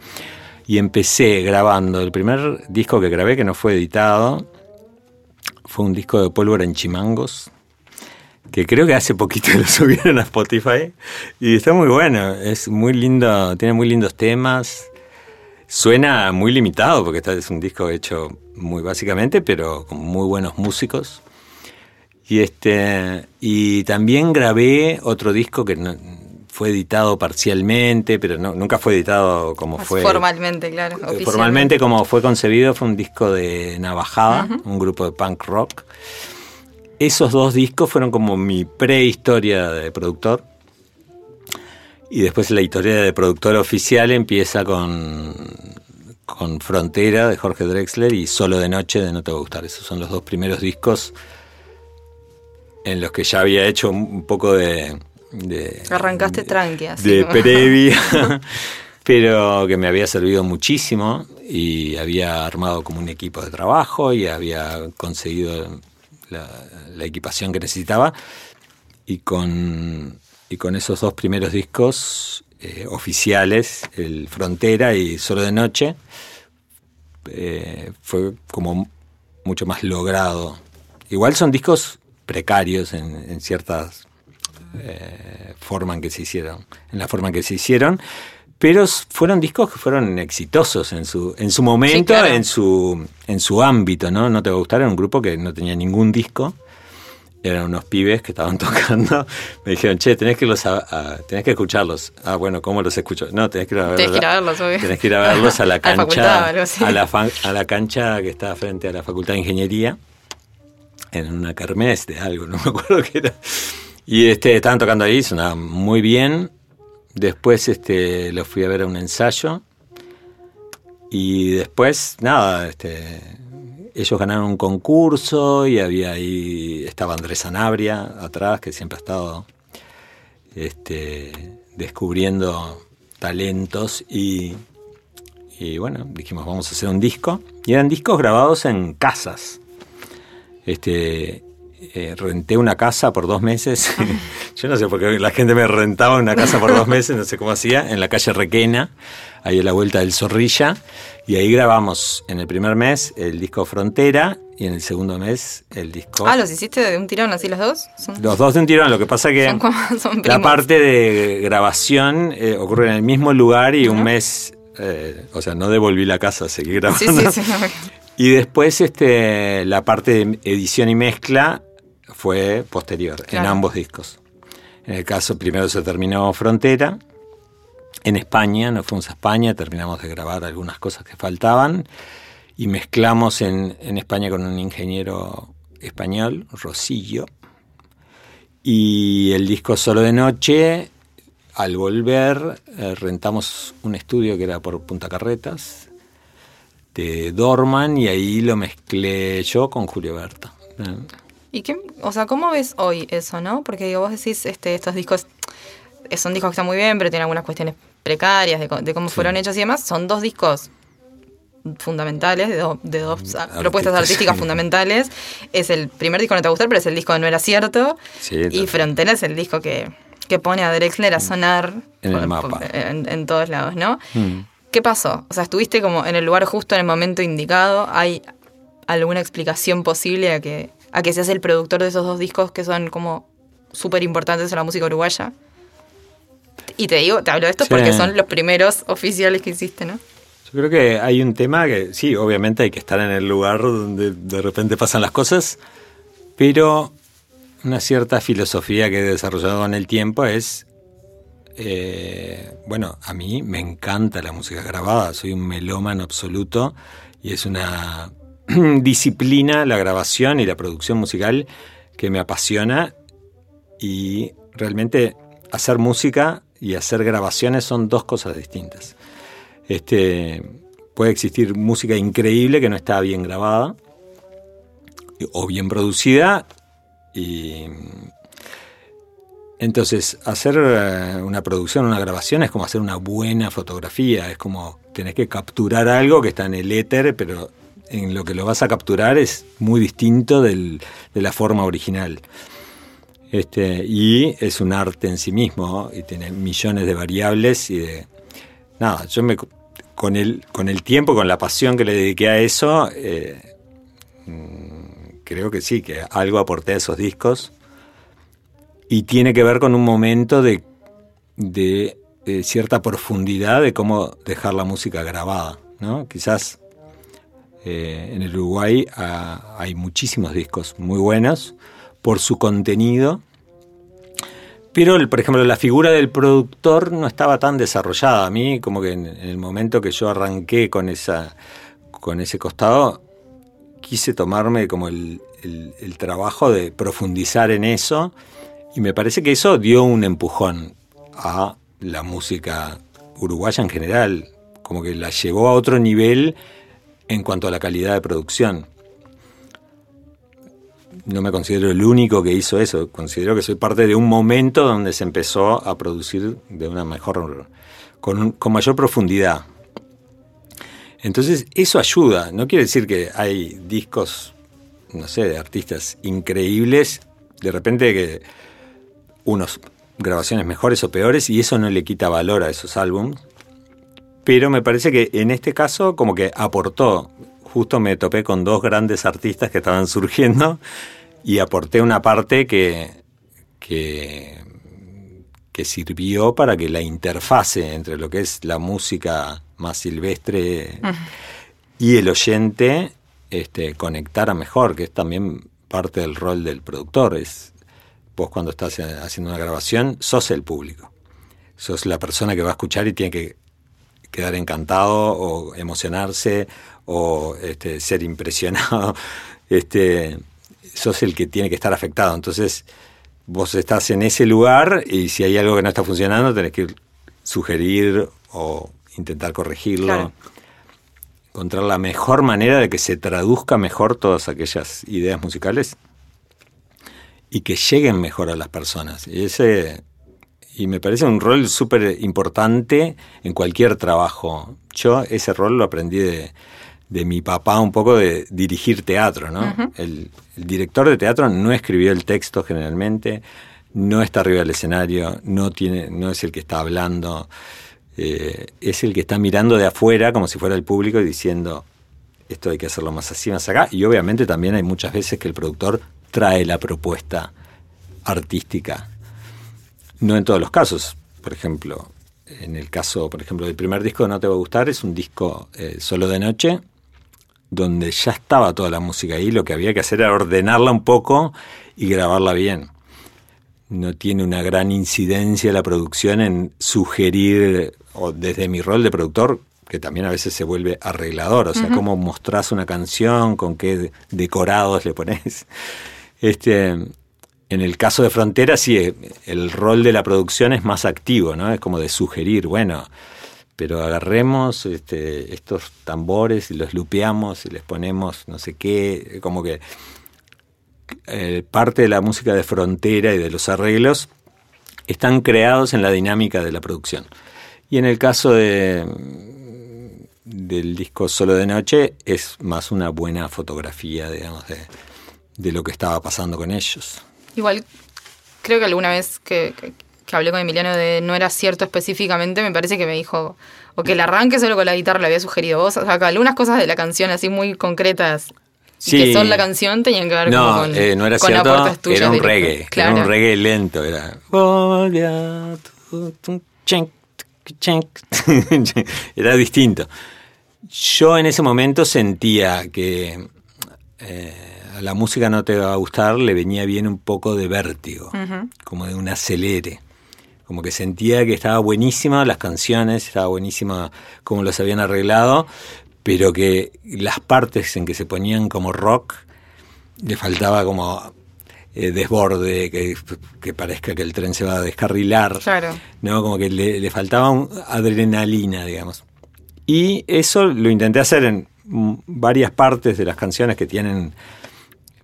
y empecé grabando. El primer disco que grabé, que no fue editado, fue un disco de pólvora en chimangos, que creo que hace poquito lo subieron a Spotify. Y está muy bueno, es muy lindo, tiene muy lindos temas. Suena muy limitado porque es un disco hecho muy básicamente, pero con muy buenos músicos. Y este y también grabé otro disco que no- fue editado parcialmente, pero no- nunca fue editado como fue Formalmente, claro. eh. Formalmente como fue concebido fue un disco de Navajada, un grupo de punk rock. Esos dos discos fueron como mi prehistoria de productor. Y después la historia de productor oficial empieza con, con Frontera de Jorge Drexler y Solo de Noche de No Te Va a Gustar. Esos son los dos primeros discos en los que ya había hecho un poco de... de Arrancaste tranqui, así. de previa, pero que me había servido muchísimo y había armado como un equipo de trabajo y había conseguido la, la equipación que necesitaba y con, y con esos dos primeros discos eh, oficiales, el Frontera y Solo de Noche, eh, fue como mucho más logrado. Igual son discos precarios en, en ciertas eh, forma en que se hicieron, en la forma en que se hicieron, pero fueron discos que fueron exitosos en su, en su momento, claro. en su, en su ámbito, ¿no? No te va a gustar, era un grupo que no tenía ningún disco. Eran unos pibes que estaban tocando. Me dijeron, che, tenés que, los a- a- tenés que escucharlos. Ah, bueno, ¿cómo los escucho? No, tenés que ir a verlos. Tenés que ir a verlos, obvio. Tenés que ir a verlos a la A la cancha. a, la a la cancha que está frente a la Facultad de Ingeniería. En una kermés de algo, no me acuerdo qué era. Y este, estaban tocando ahí, sonaba muy bien. Después este, los fui a ver a un ensayo. Y después, nada, este, ellos ganaron un concurso y había ahí, estaba Andrés Sanabria atrás, que siempre ha estado este, descubriendo talentos y, y bueno, dijimos vamos a hacer un disco. Y eran discos grabados en casas. Este, eh, renté una casa por dos meses. Yo no sé por qué la gente me rentaba una casa por dos meses, no sé cómo hacía, en la calle Requena, ahí a la vuelta del Zorrilla. Y ahí grabamos en el primer mes el disco Frontera y en el segundo mes el disco. Ah, ¿los hiciste de un tirón así los dos? Son, Los dos de un tirón, lo que pasa que son como- son la parte de grabación eh, ocurre en el mismo lugar y un mes, eh, o sea, no devolví la casa, seguí grabando. Sí, sí, sí. no, Y después este, la parte de edición y mezcla fue posterior en ambos discos. En el caso, primero se terminó Frontera. En España, nos fuimos a España, terminamos de grabar algunas cosas que faltaban y mezclamos en, en España con un ingeniero español, Rosillo. Y el disco Solo de Noche, al volver, eh, rentamos un estudio que era por Punta Carretas, de Dorman, y ahí lo mezclé yo con Julio Berta. ¿Y qué, o sea, cómo ves hoy eso, no? Porque digo, vos decís, este, estos discos eh, son discos que están muy bien, pero tienen algunas cuestiones precarias de, de cómo fueron hechos y demás. Son dos discos fundamentales, de, do- de dos propuestas artísticas fundamentales. Es el primer disco que no te va a gustar, pero es el disco que no era cierto. Sí, y. Frontera es el disco que, que pone a Drexler a sonar En el mapa. por- en, en todos lados, ¿no? Mm. ¿Qué pasó? O sea, estuviste como en el lugar justo en el momento indicado. ¿Hay alguna explicación posible a que, a que seas el productor de esos dos discos que son como súper importantes en la música uruguaya? Y te digo, te hablo de esto Sí. porque son los primeros oficiales que hiciste, ¿no? Yo creo que hay un tema que sí, obviamente hay que estar en el lugar donde de repente pasan las cosas, pero una cierta filosofía que he desarrollado con el tiempo es, eh, bueno, a mí me encanta la música grabada, soy un melómano absoluto y es una disciplina la grabación y la producción musical que me apasiona y realmente hacer música y hacer grabaciones son dos cosas distintas. Este, puede existir música increíble que no está bien grabada o bien producida y entonces hacer eh, una producción, una grabación es como hacer una buena fotografía, es como tenés que capturar algo que está en el éter, pero en lo que lo vas a capturar es muy distinto de la forma original. Este, y es un arte en sí mismo y tiene millones de variables y de... Nada, yo me, con, el, con el tiempo, con la pasión que le dediqué a eso, eh, mm, creo que sí, que algo aporté a esos discos y tiene que ver con un momento de, de, de cierta profundidad de cómo dejar la música grabada. ¿no? Quizás eh, en el Uruguay ah, hay muchísimos discos muy buenos por su contenido, pero por ejemplo la figura del productor no estaba tan desarrollada. A mí como que en, el momento que yo arranqué con, esa, con ese costado, quise tomarme como el, el trabajo de profundizar en eso y me parece que eso dio un empujón a la música uruguaya en general, como que la llevó a otro nivel en cuanto a la calidad de producción. No me considero el único que hizo eso, considero que soy parte de un momento donde se empezó a producir de una mejor, con, con mayor profundidad. Entonces eso ayuda, no quiere decir que hay discos, no sé, de artistas increíbles, de repente que unos grabaciones mejores o peores y eso no le quita valor a esos álbumes, pero me parece que en este caso como que aportó. Justo me topé con dos grandes artistas que estaban surgiendo y aporté una parte que, que, que sirvió para que la interfase entre lo que es la música más silvestre y el oyente este, conectara mejor, que es también parte del rol del productor. Es, vos cuando estás haciendo una grabación, sos el público. Sos la persona que va a escuchar y tiene que quedar encantado o emocionarse o este, ser impresionado, este, sos el que tiene que estar afectado. Entonces, vos estás en ese lugar y si hay algo que no está funcionando, tenés que sugerir o intentar corregirlo. Encontrar la mejor manera de que se traduzca mejor todas aquellas ideas musicales y que lleguen mejor a las personas. Y ese y me parece un rol súper importante en cualquier trabajo. Yo ese rol lo aprendí de, de mi papá un poco de dirigir teatro, ¿no? el, director de teatro no escribió el texto generalmente, no está arriba del escenario, no, tiene, no es el que está hablando, eh, es el que está mirando de afuera como si fuera el público y diciendo, esto hay que hacerlo más así, más acá. Y obviamente también hay muchas veces que el productor trae la propuesta artística no en todos los casos. Por ejemplo, en el caso, por ejemplo, del primer disco No Te Va a Gustar, es un disco eh, solo de noche, donde ya estaba toda la música ahí, lo que había que hacer era ordenarla un poco y grabarla bien. No tiene una gran incidencia la producción en sugerir, o desde mi rol de productor, que también a veces se vuelve arreglador, o sea, cómo mostrás una canción, con qué decorados le pones. Este, en el caso de Frontera, sí, eh, el rol de la producción es más activo, ¿no? Es como de sugerir, bueno, pero agarremos este, estos tambores y los lupeamos y les ponemos no sé qué, como que eh, parte de la música de Frontera y de los arreglos están creados en la dinámica de la producción. Y en el caso de, del disco Solo de Noche es más una buena fotografía, digamos, de, de lo que estaba pasando con ellos. Igual, creo que alguna vez que, hablé con Emiliano de no era cierto específicamente, me parece que me dijo, o que el arranque solo con la guitarra le había sugerido vos. O sea, que algunas cosas de la canción así muy concretas que son la canción tenían que ver con, eh, no era cierto, era un reggae, era un reggae lento, era era distinto. Yo en ese momento sentía que eh, la música no te va a gustar, le venía bien un poco de vértigo, como de un acelere. Como que sentía que estaba buenísima las canciones, estaba buenísima cómo los habían arreglado, pero que las partes en que se ponían como rock le faltaba como eh, desborde, que, que, parezca que el tren se va a descarrilar. Claro. ¿no? Como que le, le faltaba un adrenalina, digamos. Y eso lo intenté hacer en varias partes de las canciones que tienen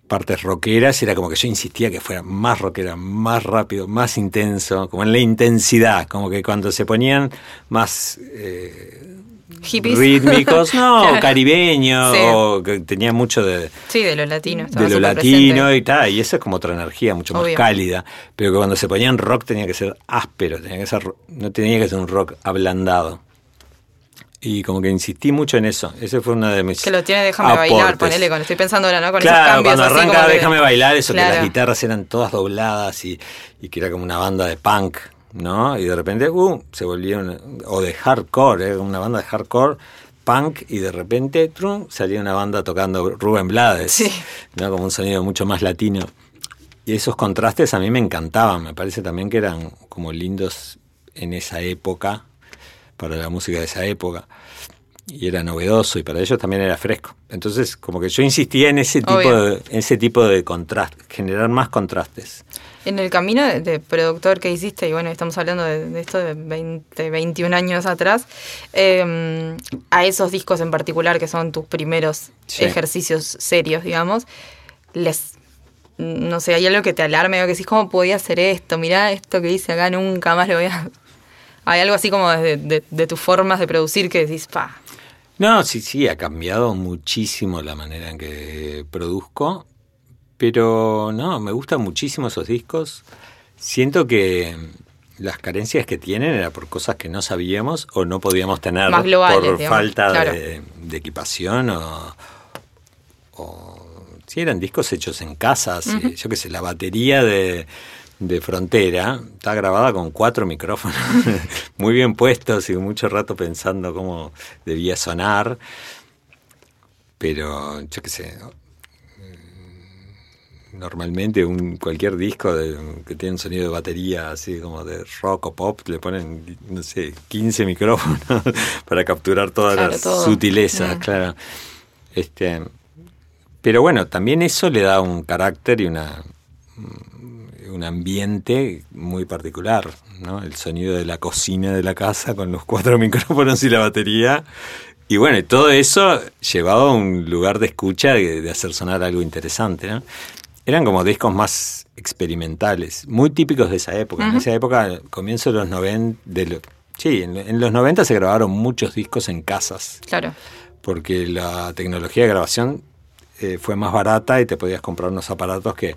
partes rockeras, era como que yo insistía que fuera más rockera, más rápido, más intenso, como en la intensidad, como que cuando se ponían más eh, rítmicos, no, caribeños, o que tenía mucho de... Sí, de lo latino. De lo latino y tal, y eso es como otra energía, mucho más cálida, pero que cuando se ponían rock tenía que ser áspero, tenía que ser, no tenía que ser un rock ablandado. Y como que insistí mucho en eso. Ese fue una de mis. Que lo tiene Déjame bailar, ponele, cuando estoy pensando ahora, ¿no? Con claro, esos cambios. Cuando arranca Déjame bailar, eso que las guitarras eran todas dobladas y, y, que era como una banda de punk, ¿no? Y de repente, uh, se volvieron. O de hardcore, era una banda de hardcore, punk, y de repente, trum, salía una banda tocando Rubén Blades, sí. ¿no? Como un sonido mucho más latino. Y esos contrastes a mí me encantaban, me parece también que eran como lindos en esa época para la música de esa época y era novedoso y para ellos también era fresco. Entonces, como que yo insistía en ese tipo de, en ese tipo de contraste, generar más contrastes. En el camino de, productor que hiciste, y bueno, estamos hablando de, esto de 20, 21 años atrás, eh, a esos discos en particular, que son tus primeros sí. ejercicios serios, digamos, les no sé, hay algo que te alarme o que decís, ¿cómo podía hacer esto? Mirá esto que hice acá, nunca más lo voy a hay algo así como de, de, de tus formas de producir que decís, pa. No, sí, sí, ha cambiado muchísimo la manera en que produzco, pero no, me gustan muchísimo esos discos. Siento que las carencias que tienen era por cosas que no sabíamos o no podíamos tener Más globales, por digamos, falta claro. de, de, equipación o, o sí eran discos hechos en casa, uh -huh. yo qué sé, la batería de de Frontera está grabada con cuatro micrófonos muy bien puestos y mucho rato pensando cómo debía sonar. Pero yo qué sé, normalmente un cualquier disco de, que tiene un sonido de batería así como de rock o pop le ponen no sé 15 micrófonos para capturar todas claro, las todo. sutilezas Mm. claro este pero bueno también eso le da un carácter y una un ambiente muy particular, ¿no? El sonido de la cocina de la casa con los cuatro micrófonos y la batería. Y bueno, todo eso llevado a un lugar de escucha de, de hacer sonar algo interesante, ¿no? Eran como discos más experimentales, muy típicos de esa época. Uh -huh. En esa época, comienzo de los 90, de lo, sí, en, en, los 90 se grabaron muchos discos en casas. Claro. Porque la tecnología de grabación eh, fue más barata y te podías comprar unos aparatos que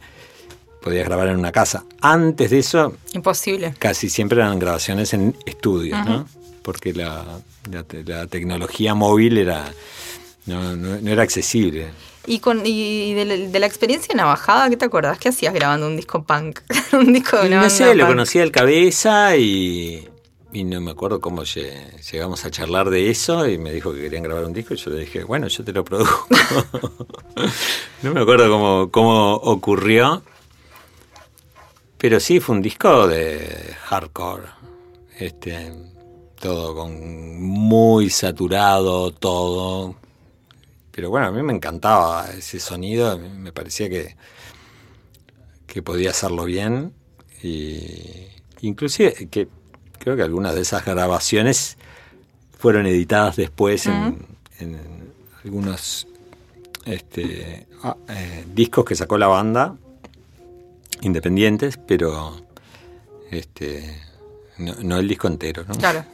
podías grabar en una casa. Antes de eso... Imposible. Casi siempre eran grabaciones en estudios, uh -huh. ¿no? Porque la, la, la, tecnología móvil era no, no, no era accesible. Y, con, y de, la, de, la, experiencia navajada, ¿qué te acuerdas? ¿Qué hacías grabando un disco punk? un disco de No sé, lo conocía el cabeza y, y no me acuerdo cómo llegamos a charlar de eso y me dijo que querían grabar un disco y yo le dije, bueno, yo te lo produzco. no me acuerdo cómo, cómo ocurrió, pero sí, fue un disco de hardcore. Este, todo con muy saturado, todo. Pero bueno, a mí me encantaba ese sonido, me parecía que, que podía hacerlo bien. Y inclusive que creo que algunas de esas grabaciones fueron editadas después en, algunos este, ah, eh, discos que sacó la banda independientes, pero este no, no, el disco entero, ¿no? Claro.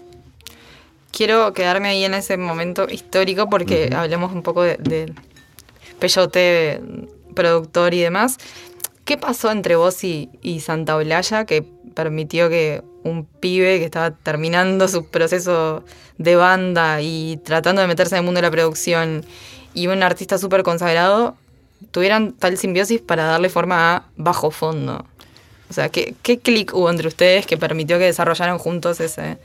Quiero quedarme ahí en ese momento histórico porque uh -huh. hablemos un poco de, de Peyote, productor y demás. ¿Qué pasó entre vos y, y Santa Olaya que permitió que un pibe que estaba terminando su proceso de banda y tratando de meterse en el mundo de la producción y un artista súper consagrado tuvieran tal simbiosis para darle forma a Bajo Fondo? O sea, ¿qué, qué clic hubo entre ustedes que permitió que desarrollaran juntos ese...?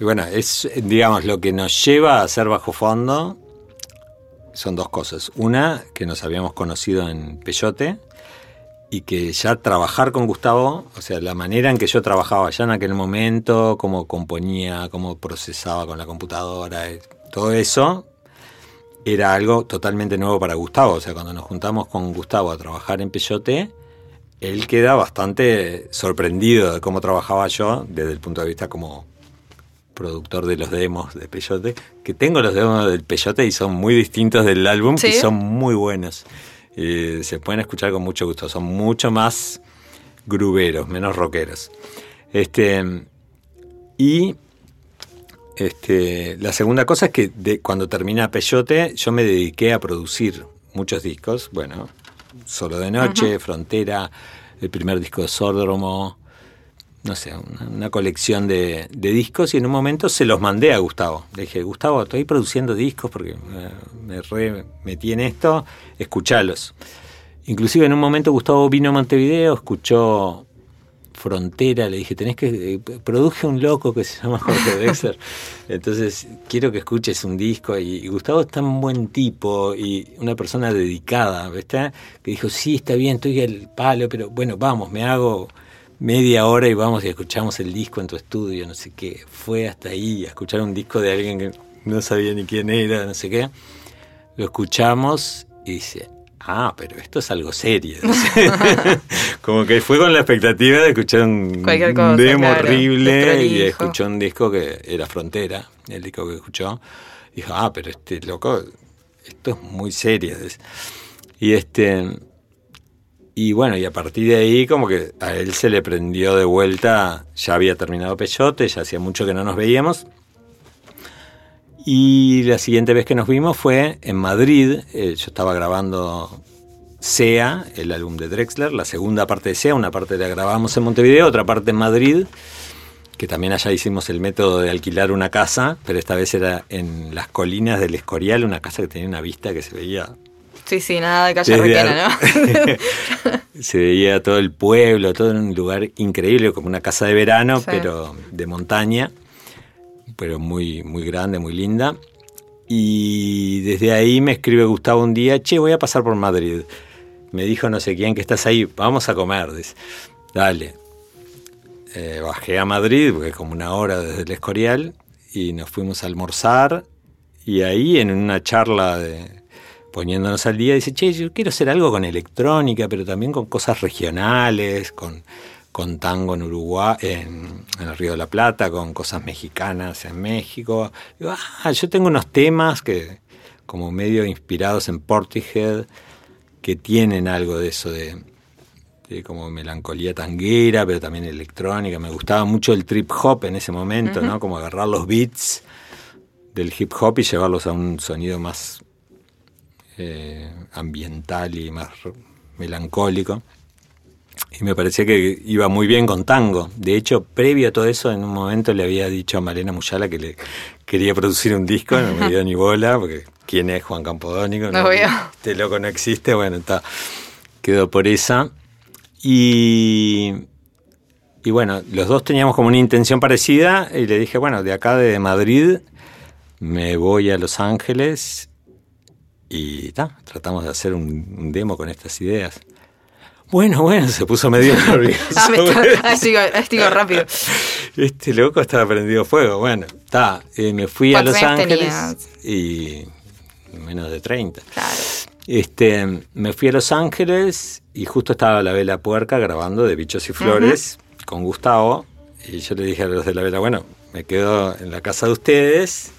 Y bueno, es, digamos, lo que nos lleva a hacer Bajo Fondo son dos cosas. Una, que nos habíamos conocido en Peyote y que ya trabajar con Gustavo, o sea, la manera en que yo trabajaba ya en aquel momento, cómo componía, cómo procesaba con la computadora, todo eso, era algo totalmente nuevo para Gustavo. O sea, cuando nos juntamos con Gustavo a trabajar en Peyote, él queda bastante sorprendido de cómo trabajaba yo desde el punto de vista como productor de los demos de Peyote, que tengo los demos del Peyote y son muy distintos del álbum y son muy buenos. se pueden escuchar con mucho gusto, son mucho más gruberos, menos rockeros. Este, y este, la segunda cosa es que de, cuando termina Peyote, yo me dediqué a producir muchos discos. Bueno, Solo de Noche, Frontera, el primer disco de Sordromo, no sé, una, colección de, discos y en un momento se los mandé a Gustavo. Le dije, Gustavo, estoy produciendo discos porque me, re metí en esto, escuchalos. Inclusive en un momento Gustavo vino a Montevideo, escuchó Frontera, le dije, tenés que, eh, produje un loco que se llama Jorge Dexter, entonces quiero que escuches un disco y, Gustavo es tan buen tipo y una persona dedicada, ¿viste? Que dijo, sí, está bien, estoy al palo, pero bueno, vamos, me hago media hora y vamos y escuchamos el disco en tu estudio, no sé qué, fue hasta ahí a escuchar un disco de alguien que no sabía ni quién era, no sé qué, lo escuchamos y dice, ah, pero esto es algo serio. Como que fue con la expectativa de escuchar un demo horrible y escuchó un disco que era Frontera, el disco que escuchó. Dijo, ah, pero este loco, esto es muy serio. Y este. Y bueno, y a partir de ahí como que a él se le prendió de vuelta, ya había terminado Peyote, ya hacía mucho que no nos veíamos, y la siguiente vez que nos vimos fue en Madrid. Eh, yo estaba grabando SEA, el álbum de Drexler, la segunda parte de SEA, una parte la grabamos en Montevideo, otra parte en Madrid, que también allá hicimos el método de alquilar una casa, pero esta vez era en las colinas del Escorial, una casa que tenía una vista que se veía Sí, sí, nada de calle Requena, ¿no? se veía todo el pueblo, todo en un lugar increíble, como una casa de verano, pero de montaña pero muy, muy grande, muy linda. Y desde ahí me escribe Gustavo un día, che, voy a pasar por Madrid. Me dijo no sé quién que estás ahí, vamos a comer. Dice, dale. Eh, bajé a Madrid, porque es como una hora desde el Escorial, y nos fuimos a almorzar. Y ahí en una charla de, poniéndonos al día, dice, che, yo quiero hacer algo con electrónica, pero también con cosas regionales, con con tango en Uruguay, en, el Río de la Plata, con cosas mexicanas en México. Ah, yo tengo unos temas que, como medio inspirados en Portishead, que tienen algo de eso de, como melancolía tanguera, pero también electrónica. Me gustaba mucho el trip hop en ese momento, ¿no? Como agarrar los beats del hip hop y llevarlos a un sonido más eh, ambiental y más melancólico y me parecía que iba muy bien con tango. De hecho, previo a todo eso, en un momento le había dicho a Malena Muyala que le quería producir un disco, no me dio ni bola, porque ¿quién es Juan Campodónico? No, este loco no existe, bueno, está, quedó por esa. Y, y bueno, los dos teníamos como una intención parecida y le dije, bueno, de acá de Madrid me voy a Los Ángeles y está tratamos de hacer un demo con estas ideas. Bueno, bueno, se puso medio nervioso. ah, me rápido. Este loco estaba prendido fuego. Bueno, está. Eh, me fui a Los Ángeles y menos de 30. Claro. Este, me fui a Los Ángeles y justo estaba la Vela Puerca grabando de Bichos y Flores con Gustavo. Y yo le dije a los de la Vela, bueno, me quedo en la casa de ustedes,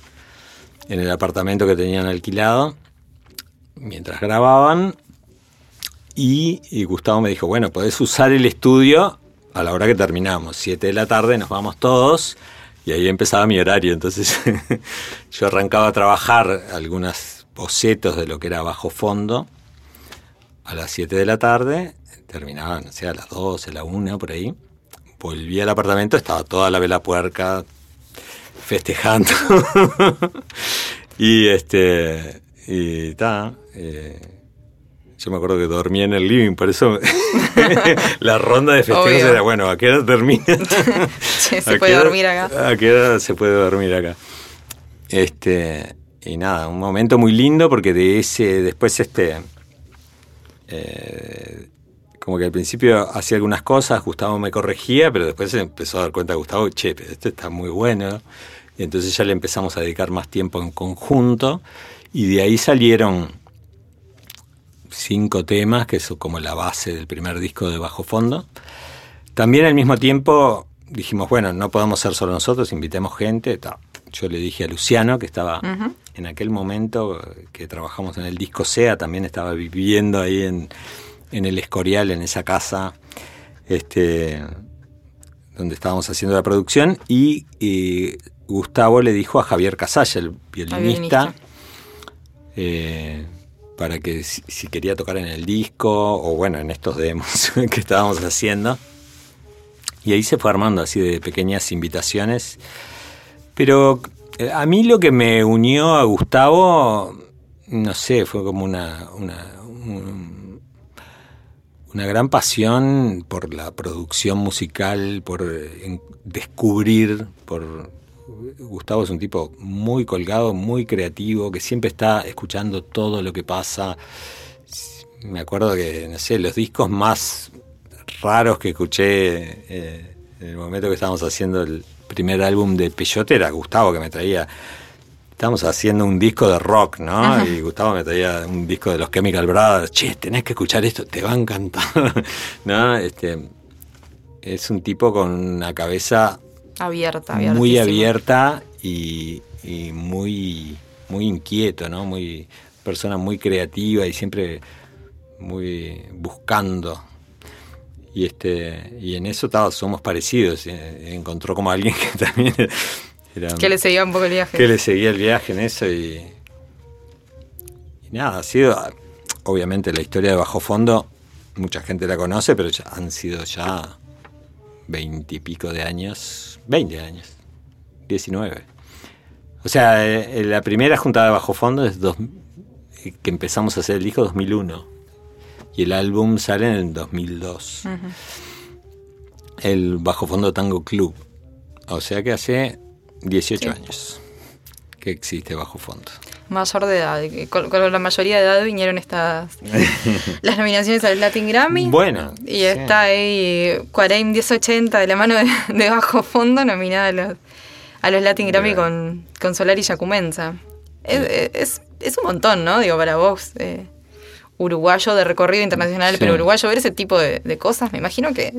en el apartamento que tenían alquilado, mientras grababan y, Gustavo me dijo, bueno, podés usar el estudio a la hora que terminamos. Siete de la tarde nos vamos todos y ahí empezaba mi horario. Entonces yo arrancaba a trabajar algunos bocetos de lo que era bajo fondo a las 7 de la tarde, terminaba, no sé, a las 12, a la 1, por ahí. Volví al apartamento, estaba toda la vela puerca festejando. y este, y está. Eh, yo me acuerdo que dormía en el living, por eso la ronda de festejos era, bueno, ¿a qué hora termina? se puede dormir acá. ¿A qué hora se puede dormir acá? Este, y nada, un momento muy lindo porque de ese, después este, eh, como que al principio hacía algunas cosas, Gustavo me corregía, pero después se empezó a dar cuenta Gustavo, che, pero esto está muy bueno. entonces ya le empezamos a dedicar más tiempo en conjunto y de ahí salieron cinco temas, que son como la base del primer disco de Bajo Fondo. También al mismo tiempo dijimos, bueno, no podemos ser solo nosotros, invitemos gente. Yo le dije a Luciano, que estaba en aquel momento que trabajamos en el disco SEA, también estaba viviendo ahí en, en el Escorial, en esa casa este, donde estábamos haciendo la producción, y, Gustavo le dijo a Javier Casalla, el violinista, eh, para que si, quería tocar en el disco, o bueno, en estos demos que estábamos haciendo. Y ahí se fue armando así de pequeñas invitaciones. Pero eh, a mí lo que me unió a Gustavo, no sé, fue como una, una, una gran pasión por la producción musical, por eh, descubrir, por Gustavo es un tipo muy colgado, muy creativo, que siempre está escuchando todo lo que pasa. Me acuerdo que, no sé, los discos más raros que escuché eh, en el momento que estábamos haciendo el primer álbum de Peyote era Gustavo que me traía. Estábamos haciendo un disco de rock, ¿no? Y Gustavo me traía un disco de los Chemical Brothers. Che, tenés que escuchar esto, te va a encantar. ¿No? Este, es un tipo con una cabeza abierta, muy abierta y, muy, muy inquieto, ¿no? Muy persona muy creativa y siempre muy buscando. Y este y en eso todos somos parecidos. Eh, encontró como alguien que también era, que le seguía un poco el viaje. Que le seguía el viaje en eso y, y nada, ha sido obviamente la historia de Bajo Fondo, mucha gente la conoce, pero han sido ya veintipico de años, veinte años, diecinueve. O sea, eh, la primera juntada de bajo fondo es dos, que empezamos a hacer el disco 2001 y el álbum sale en el 2002. El Bajo Fondo Tango Club. O sea que hace 18 años que existe Bajo Fondo mayor de edad. Con, la mayoría de edad vinieron estas las nominaciones al Latin Grammy. Bueno. Y está ahí Quarem 1080 de la mano de, Bajo Fondo nominada a los, a los Latin Grammy con, con Solar y Yacumenza. Es, es, un montón, ¿no? Digo, para vos, eh, uruguayo de recorrido internacional, pero uruguayo ver ese tipo de, cosas, me imagino que,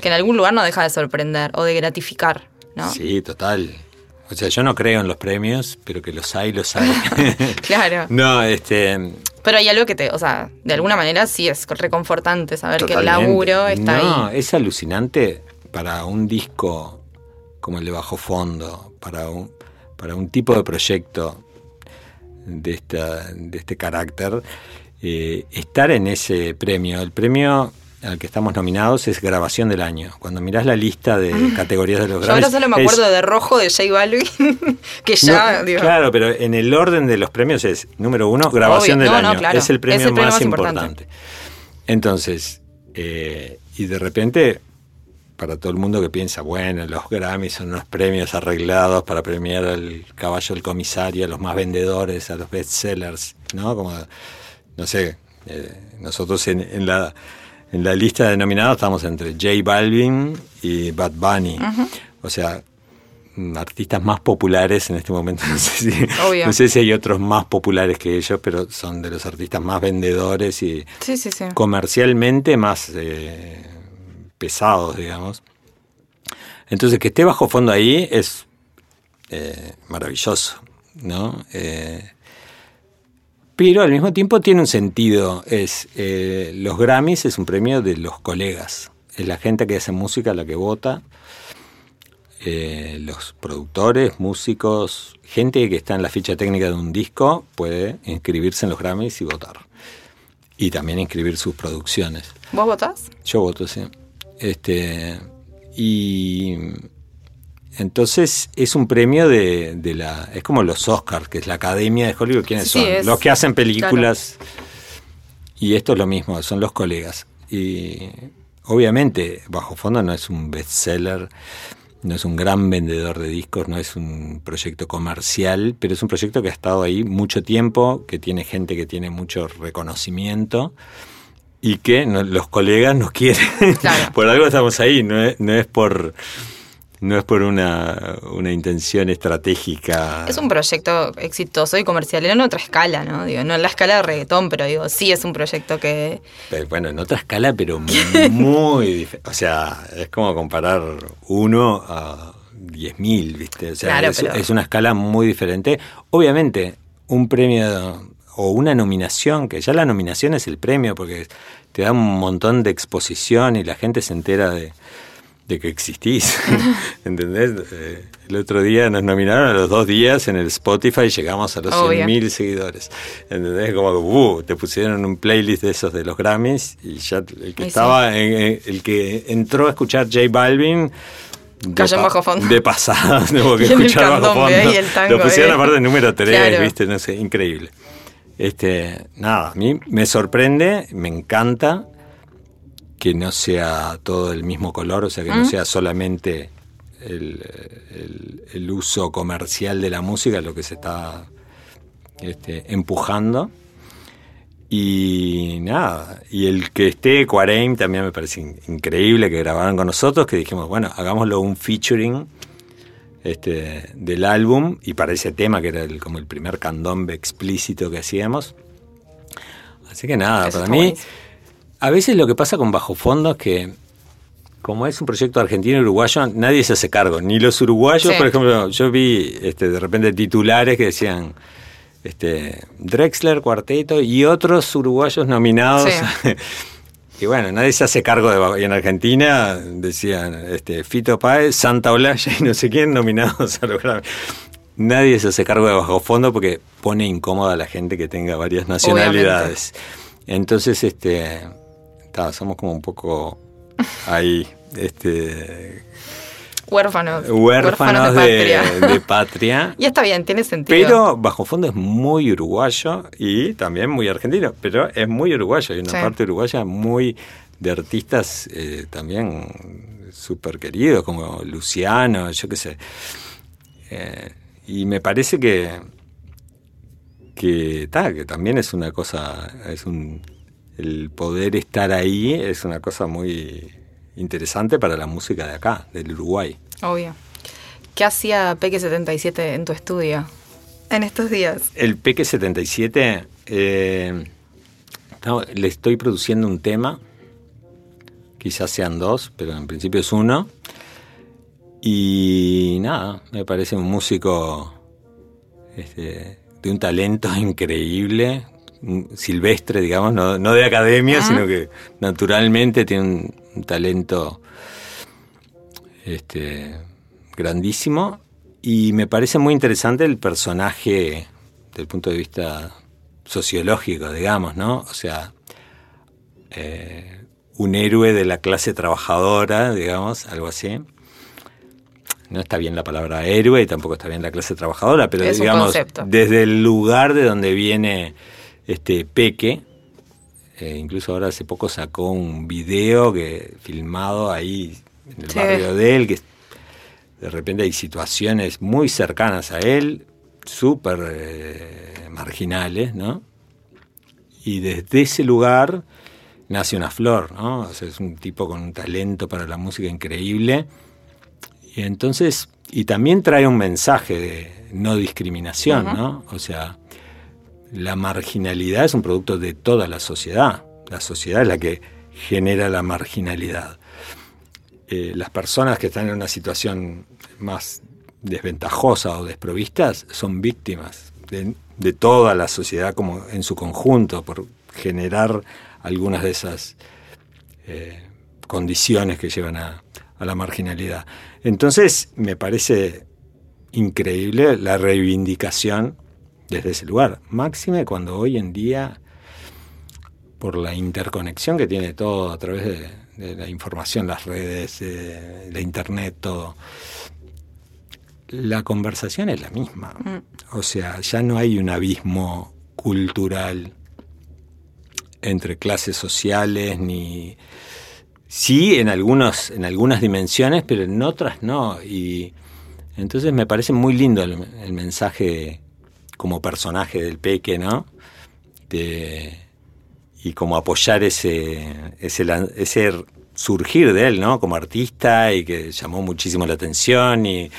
que en algún lugar no deja de sorprender o de gratificar, ¿no? Sí, total. O sea, yo no creo en los premios, pero que los hay, los hay. claro. No, este. Pero hay algo que te, o sea, de alguna manera sí es reconfortante saber que el laburo está ahí. No, es alucinante para un disco como el de Bajo Fondo, para un, para un tipo de proyecto de, esta, de este carácter, eh, estar en ese premio. El premio al que estamos nominados es Grabación del Año. Cuando mirás la lista de categorías de los Grammys... Yo ahora solo me acuerdo de Rojo de J Balvin, que ya... Claro, pero en el orden de los premios es, número uno, Grabación del Año. es, el premio más, importante. Entonces, eh, y de repente, para todo el mundo que piensa, bueno, los Grammys son unos premios arreglados para premiar al caballo del comisario, a los más vendedores, a los bestsellers, ¿no? Como, no sé, eh, nosotros en la en la lista de nominados estamos entre J Balvin y Bad Bunny. O sea, mm, artistas más populares en este momento. No sé, si, no sé si hay otros más populares que ellos, pero son de los artistas más vendedores y comercialmente más eh, pesados, digamos. Entonces, que esté bajo fondo ahí es eh, maravilloso, ¿no? Eh, pero al mismo tiempo tiene un sentido. Es eh, los Grammys es un premio de los colegas, es la gente que hace música la que vota, eh, los productores, músicos, gente que está en la ficha técnica de un disco puede inscribirse en los Grammys y votar y también inscribir sus producciones. ¿Vos votás? Yo voto, sí. Este y entonces es un premio de, la... Es como los Oscars, que es la Academia de Hollywood. ¿Quiénes son? los que hacen películas. Y esto es lo mismo, son los colegas. Y obviamente Bajo Fondo no es un bestseller, no es un gran vendedor de discos, no es un proyecto comercial, pero es un proyecto que ha estado ahí mucho tiempo, que tiene gente que tiene mucho reconocimiento y que los colegas nos quieren. por algo estamos ahí, no no es por no es por una, una intención estratégica. Es un proyecto exitoso y comercial en otra escala, ¿no? Digo, no en la escala de reggaetón, pero digo, sí es un proyecto que... Pero, bueno, en otra escala, pero muy diferente. O sea, es como comparar uno a 10.000, ¿viste? O sea, Claro, es, pero- es una escala muy diferente. Obviamente, un premio o una nominación, que ya la nominación es el premio, porque te da un montón de exposición y la gente se entera de, de que existís. ¿Entendés? Eh, el otro día nos nominaron a los dos días en el Spotify, llegamos a los Obvio. 100.000 seguidores. ¿Entendés? Como que uh, te pusieron un playlist de esos de los Grammys y ya el que Y sí. estaba, en- en- el que entró a escuchar J Balvin. Cayó bajo fondo. De pasada, tuvo que Y escuchar bajo fondo. tango, Lo pusieron eh. aparte número 3, Claro. ¿viste? No sé, increíble. Este, nada, a mí me sorprende, me encanta que no sea todo el mismo color, o sea, que no ¿Mm? sea solamente el, el- el uso comercial de la música lo que se está este, empujando. Y nada, y el que esté Quarame también me parece in- increíble que grabaron con nosotros, que dijimos, bueno, hagámoslo un featuring este, del álbum y para ese tema que era el- como el primer candombe explícito que hacíamos. Así que nada, Eso para mí, buenísimo. A veces lo que pasa con Bajo Fondo es que como es un proyecto argentino y uruguayo, nadie se hace cargo. Ni los uruguayos, Sí. por ejemplo, yo vi este, de repente titulares que decían este, Drexler, Cuarteto y otros uruguayos nominados. Sí. y bueno, nadie se hace cargo de Bajo- y en Argentina decían este, Fito Páez, Santa Olaya y no sé quién nominados a los. Nadie se hace cargo de Bajo Fondo porque pone incómoda a la gente que tenga varias nacionalidades. Entonces, este, ta, somos como un poco ahí, este, Huérfanos. huérfanos de de, patria. de patria. y está bien, tiene sentido. Pero Bajo Fondo es muy uruguayo y también muy argentino, pero es muy uruguayo. Hay una Sí. parte uruguaya muy de artistas eh, también súper queridos, como Luciano, yo qué sé. Eh, y me parece que que, ta, que también es una cosa, es un el poder estar ahí es una cosa muy interesante para la música de acá, del Uruguay. Obvio. ¿Qué hacía Peque 77 en tu estudio en estos días? El Peque 77, eh, no, le estoy produciendo un tema, quizás sean dos, pero en principio es uno. Y nada, me parece un músico este, de un talento increíble, silvestre, digamos, no, no de academia, sino que naturalmente tiene un, un talento este, grandísimo. Y me parece muy interesante el personaje desde el punto de vista sociológico, digamos, ¿no? O sea, eh, un héroe de la clase trabajadora, digamos, algo así. No está bien la palabra héroe y tampoco está bien la clase trabajadora, pero Es digamos, desde el lugar de donde viene este Peque, eh, incluso ahora hace poco sacó un video que filmado ahí en el Sí. barrio de él, que de repente hay situaciones muy cercanas a él, súper eh, marginales, ¿no? Y desde ese lugar nace una flor, ¿no? O sea, es un tipo con un talento para la música increíble. Y entonces, y también trae un mensaje de no discriminación. ¿no? O sea, la marginalidad es un producto de toda la sociedad. La sociedad es la que genera la marginalidad. Eh, las personas que están en una situación más desventajosa o desprovistas son víctimas de, toda la sociedad como en su conjunto por generar algunas de esas eh, condiciones que llevan a la marginalidad. Entonces me parece increíble la reivindicación desde ese lugar. Máxime cuando hoy en día, por la interconexión que tiene todo a través de, de la información, las redes, eh, la internet, todo, la conversación es la misma. Mm. O sea, ya no hay un abismo cultural entre clases sociales ni sí en algunos en algunas dimensiones pero en otras no y entonces me parece muy lindo el, el mensaje como personaje del peque no de y como apoyar ese ese ese surgir de él, ¿no? Como artista y que llamó muchísimo la atención y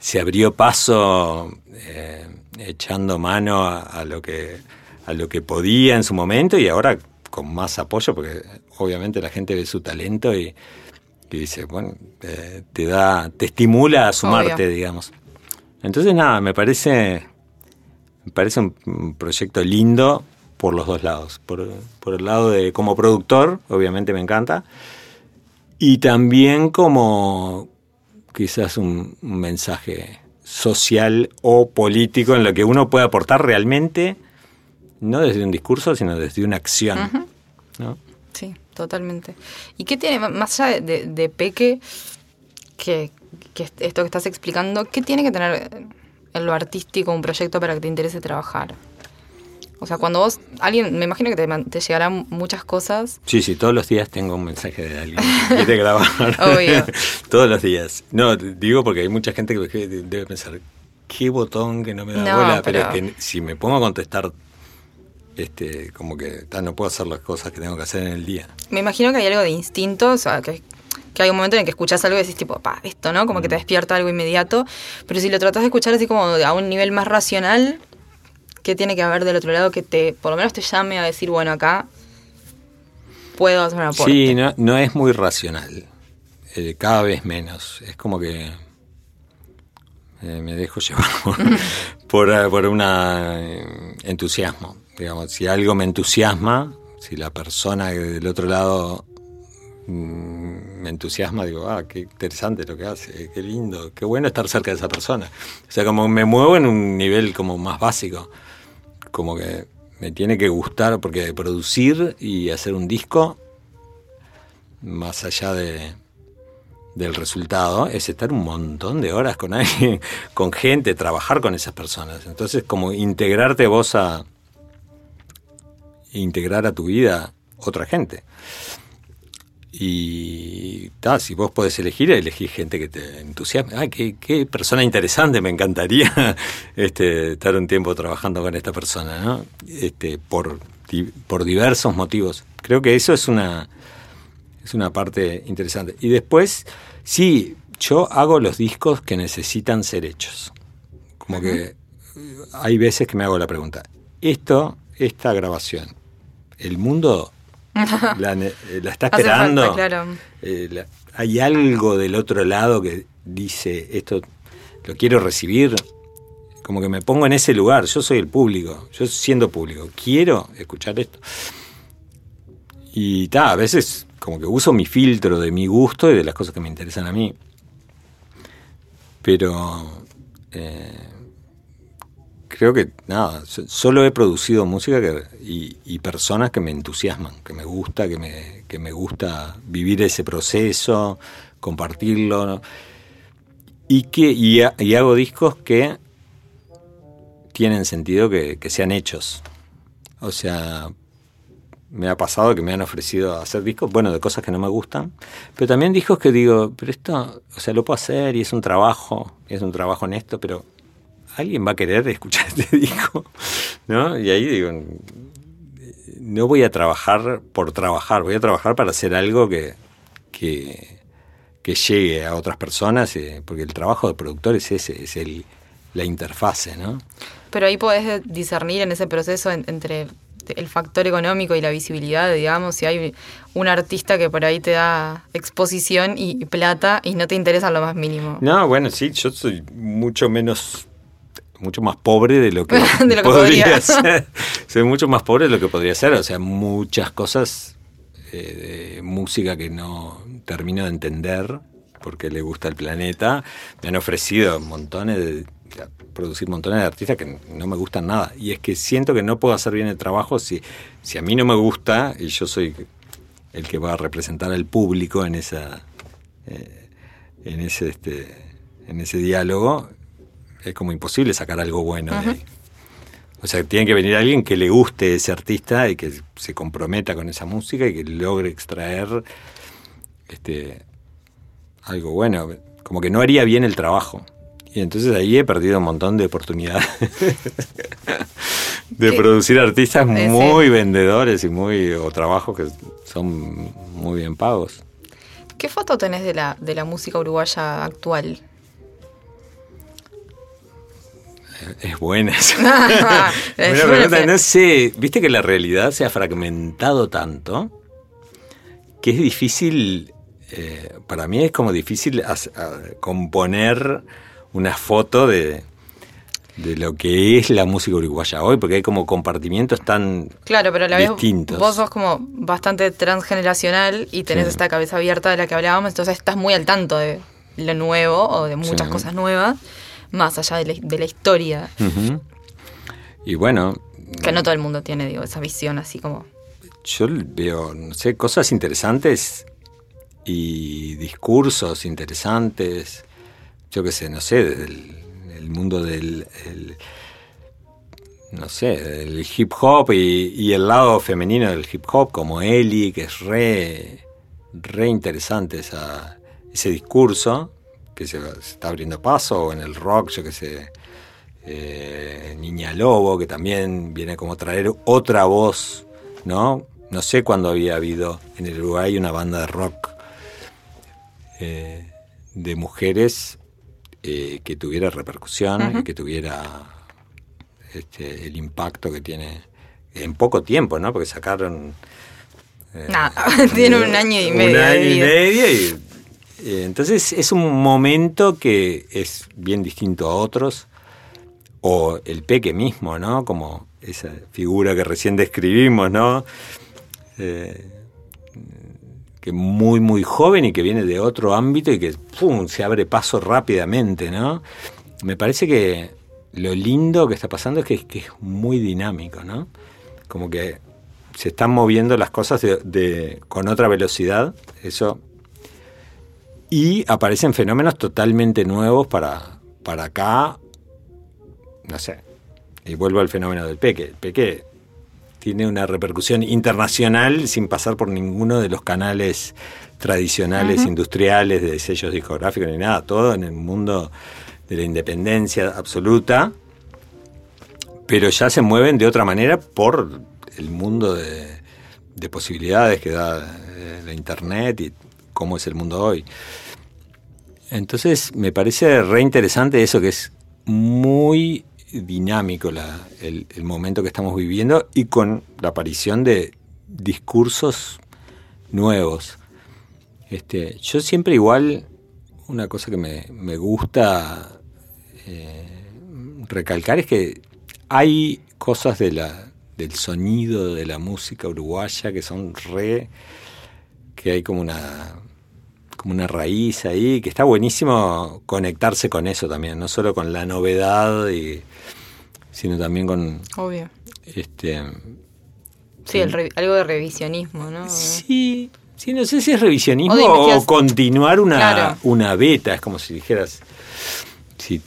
se abrió paso eh, echando mano a, lo que a lo que podía en su momento y ahora con más apoyo porque obviamente la gente ve su talento y, dice bueno eh, te da te estimula a sumarte digamos entonces nada me parece me parece un proyecto lindo por los dos lados por, por el lado de como productor obviamente me encanta y también como quizás un, mensaje social o político en lo que uno puede aportar realmente, no desde un discurso, sino desde una acción. Sí, totalmente. ¿Y qué tiene, más allá de, Peque, que, esto que estás explicando, qué tiene que tener en lo artístico un proyecto para que te interese trabajar? O sea, cuando vos, alguien, me imagino que te, llegarán muchas cosas. Sí, sí, todos los días tengo un mensaje de alguien que quiere grabar. Obvio. todos los días. No, digo porque hay mucha gente que debe pensar, qué botón que no me da bola, pero, que si me pongo a contestar, este, como que no puedo hacer las cosas que tengo que hacer en el día. Me imagino que hay algo de instinto, o sea, que, que hay un momento en el que escuchas algo y decís tipo, pa, esto, ¿no? Como que te despierta algo inmediato, pero si lo tratas de escuchar así como a un nivel más racional, qué tiene que haber del otro lado que te, por lo menos te llame a decir, bueno, acá puedo hacer una aporte. Sí, no, es muy racional, eh, cada vez menos. Es como que eh, me dejo llevar por, eh, por, un entusiasmo. Digamos, si algo me entusiasma, si la persona del otro lado me entusiasma, digo, ah, qué interesante lo que hace, qué lindo, qué bueno estar cerca de esa persona. O sea, como me muevo en un nivel como más básico como que me tiene que gustar porque producir y hacer un disco, más allá de, del resultado, es estar un montón de horas con alguien, con gente, trabajar con esas personas. Entonces, como integrarte vos a integrar a tu vida otra gente. Y si vos podés elegir, elegí gente que te entusiasme. Ay, qué, persona interesante, me encantaría este, estar un tiempo trabajando con esta persona, ¿no? Este, por, por diversos motivos. Creo que eso es una, es una parte interesante. Y después, sí, yo hago los discos que necesitan ser hechos. Como que hay veces que me hago la pregunta, esto, esta grabación, ¿el mundo la, eh, está esperando. Eh, hay algo del otro lado que dice, esto lo quiero recibir. Como que me pongo en ese lugar, yo soy el público, yo siendo público, quiero escuchar esto. Y ta, a veces como que uso mi filtro de mi gusto y de las cosas que me interesan a mí. Pero eh, creo que nada, solo he producido música y, personas que me entusiasman, que me gusta, que me, que me gusta vivir ese proceso, compartirlo. Y, que, y, hago discos que tienen sentido que, sean hechos. O sea, me ha pasado que me han ofrecido hacer discos, bueno, de cosas que no me gustan, pero también discos que digo, pero esto, o sea, lo puedo hacer y es un trabajo, es un trabajo honesto, pero ¿alguien va a querer escuchar este disco? ¿No? Y ahí digo, no voy a trabajar por trabajar, voy a trabajar para hacer algo que, que, llegue a otras personas, eh, porque el trabajo de productor es ese, es el, la interfase, ¿no? Pero ahí podés discernir en ese proceso entre el factor económico y la visibilidad, digamos, si hay un artista que por ahí te da exposición y plata y no te interesa lo más mínimo. No, bueno, sí, yo soy mucho menos mucho más pobre de lo que, podría, ser. Soy mucho más pobre de lo que podría ser. O sea, muchas cosas eh, de música que no termino de entender porque le gusta el planeta. Me han ofrecido montones de producir montones de artistas que no me gustan nada. Y es que siento que no puedo hacer bien el trabajo si, si a mí no me gusta y yo soy el que va a representar al público en esa eh, en ese este, en ese diálogo es como imposible sacar algo bueno de ahí. O sea, tiene que venir alguien que le guste ese artista y que se comprometa con esa música y que logre extraer este algo bueno. Como que no haría bien el trabajo. Y entonces ahí he perdido un montón de oportunidades de producir artistas muy vendedores y muy o trabajos que son muy bien pagos. ¿Qué foto tenés de la, de la música uruguaya actual? Es buena. esa. Buena pregunta. No sé, viste que la realidad se ha fragmentado tanto que es difícil, eh, para mí es como difícil as- a- componer una foto de, de lo que es la música uruguaya hoy, porque hay como compartimientos tan Claro, pero a la vez distintos. vos sos como bastante transgeneracional y tenés Sí. esta cabeza abierta de la que hablábamos, entonces estás muy al tanto de lo nuevo o de muchas Sí. cosas nuevas, más allá de la, de la historia. Y bueno, que no todo el mundo tiene, digo, esa visión así como... yo veo, no sé, cosas interesantes y discursos interesantes. Yo qué sé, no sé, del el mundo del, el- no sé, el hip hop y, y el lado femenino del hip hop, como Ellie, que es re, re interesante esa, ese discurso, que se, se está abriendo paso, o en el rock, yo qué sé, eh, Niña Lobo, que también viene como a traer otra voz, ¿no? No sé cuándo había habido en el Uruguay una banda de rock eh, de mujeres eh, que tuviera repercusión y que tuviera este, el impacto que tiene en poco tiempo, ¿no? Porque sacaron... eh, Nada, tiene un año y medio Un año y medio y entonces es un momento que es bien distinto a otros. O el peque mismo, ¿no? Como esa figura que recién describimos, ¿no? Eh, que muy, muy joven y que viene de otro ámbito y que ¡pum! se abre paso rápidamente, ¿no? Me parece que lo lindo que está pasando es que, es muy dinámico, ¿no? Como que se están moviendo las cosas con otra velocidad, eso. Y aparecen fenómenos totalmente nuevos para, para acá, no sé. Y vuelvo al fenómeno del peque. El peque tiene una repercusión internacional sin pasar por ninguno de los canales tradicionales, industriales, de sellos discográficos ni nada, todo en el mundo de la independencia absoluta, pero ya se mueven de otra manera por el mundo de, de posibilidades que da eh, la Internet y cómo es el mundo hoy. Entonces me parece re interesante eso que es muy dinámico el, momento que estamos viviendo y con la aparición de discursos nuevos. Este, yo siempre igual, una cosa que me, gusta eh, recalcar es que hay cosas del sonido de la música uruguaya que son re, que hay como una como una raíz ahí, que está buenísimo conectarse con eso también, no solo con la novedad, y, sino también con Obvio. este Sí, el re- algo de revisionismo, ¿no? sí, sí, no sé si es revisionismo O continuar una, Claro. una beta, es como si dijeras, si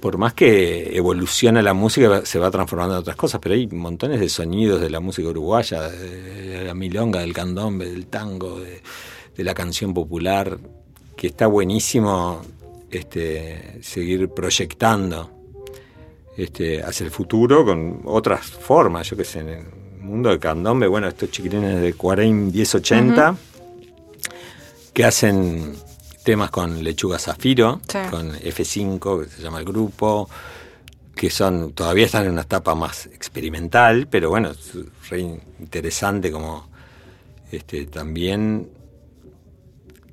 por más que evoluciona la música, se va transformando en otras cosas, pero hay montones de sonidos de la música uruguaya, de la milonga, del candombe, del tango, de, de la canción popular, que está buenísimo este, seguir proyectando este, hacia el futuro con otras formas, yo qué sé, en el mundo del candombe, bueno, estos chiquilines de Cuarem 1080, que hacen temas con Lechuga Zafiro, Sí. con F5, que se llama el grupo, que son todavía están en una etapa más experimental, pero bueno, es re interesante como este, también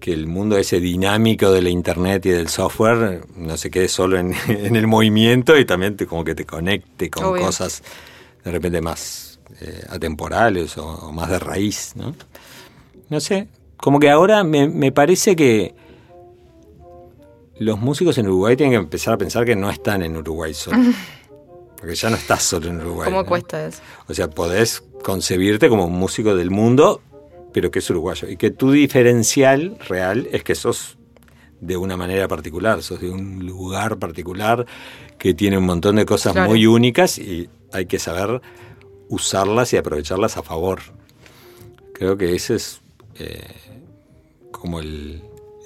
que el mundo ese dinámico de la internet y del software no se quede solo en, en el movimiento y también te- como que te conecte con Obvio. cosas de repente más eh, atemporales o, o más de raíz, ¿no? No sé, como que ahora me, me parece que los músicos en Uruguay tienen que empezar a pensar que no están en Uruguay solo. Porque ya no estás solo en Uruguay. ¿Cómo ¿no? cuesta eso? O sea, podés concebirte como un músico del mundo, pero que es uruguayo. Y que tu diferencial real es que sos de una manera particular, sos de un lugar particular que tiene un montón de cosas Claro. muy únicas y hay que saber usarlas y aprovecharlas a favor. Creo que ese es eh, como el,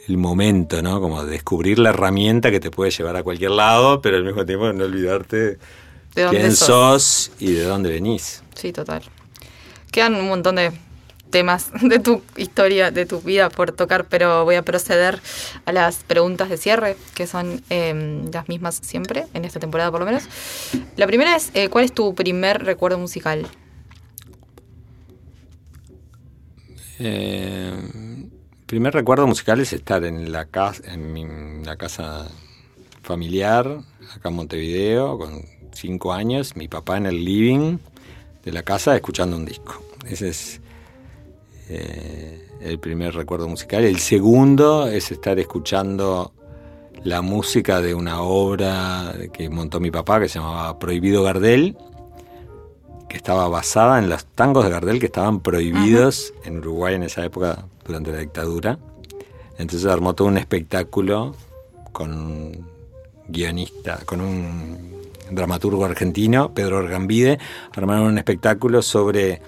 el momento, ¿no? Como descubrir la herramienta que te puede llevar a cualquier lado, pero al mismo tiempo no olvidarte ¿De quién sos? sos y de dónde venís. Sí, total. Quedan un montón de temas de tu historia, de tu vida por tocar, pero voy a proceder a las preguntas de cierre, que son eh, las mismas siempre, en esta temporada por lo menos. La primera es, eh, ¿cuál es tu primer recuerdo musical? Eh, primer recuerdo musical es estar en la casa, en mi- la casa familiar, acá en Montevideo, con cinco años, mi papá en el living de la casa escuchando un disco. Ese es eh, el primer recuerdo musical. El segundo es estar escuchando la música de una obra que montó mi papá que se llamaba Prohibido Gardel, que estaba basada en los tangos de Gardel que estaban prohibidos en Uruguay en esa época durante la dictadura. Entonces armó todo un espectáculo con un guionista, con un dramaturgo argentino, Pedro Argambide, armaron un espectáculo sobre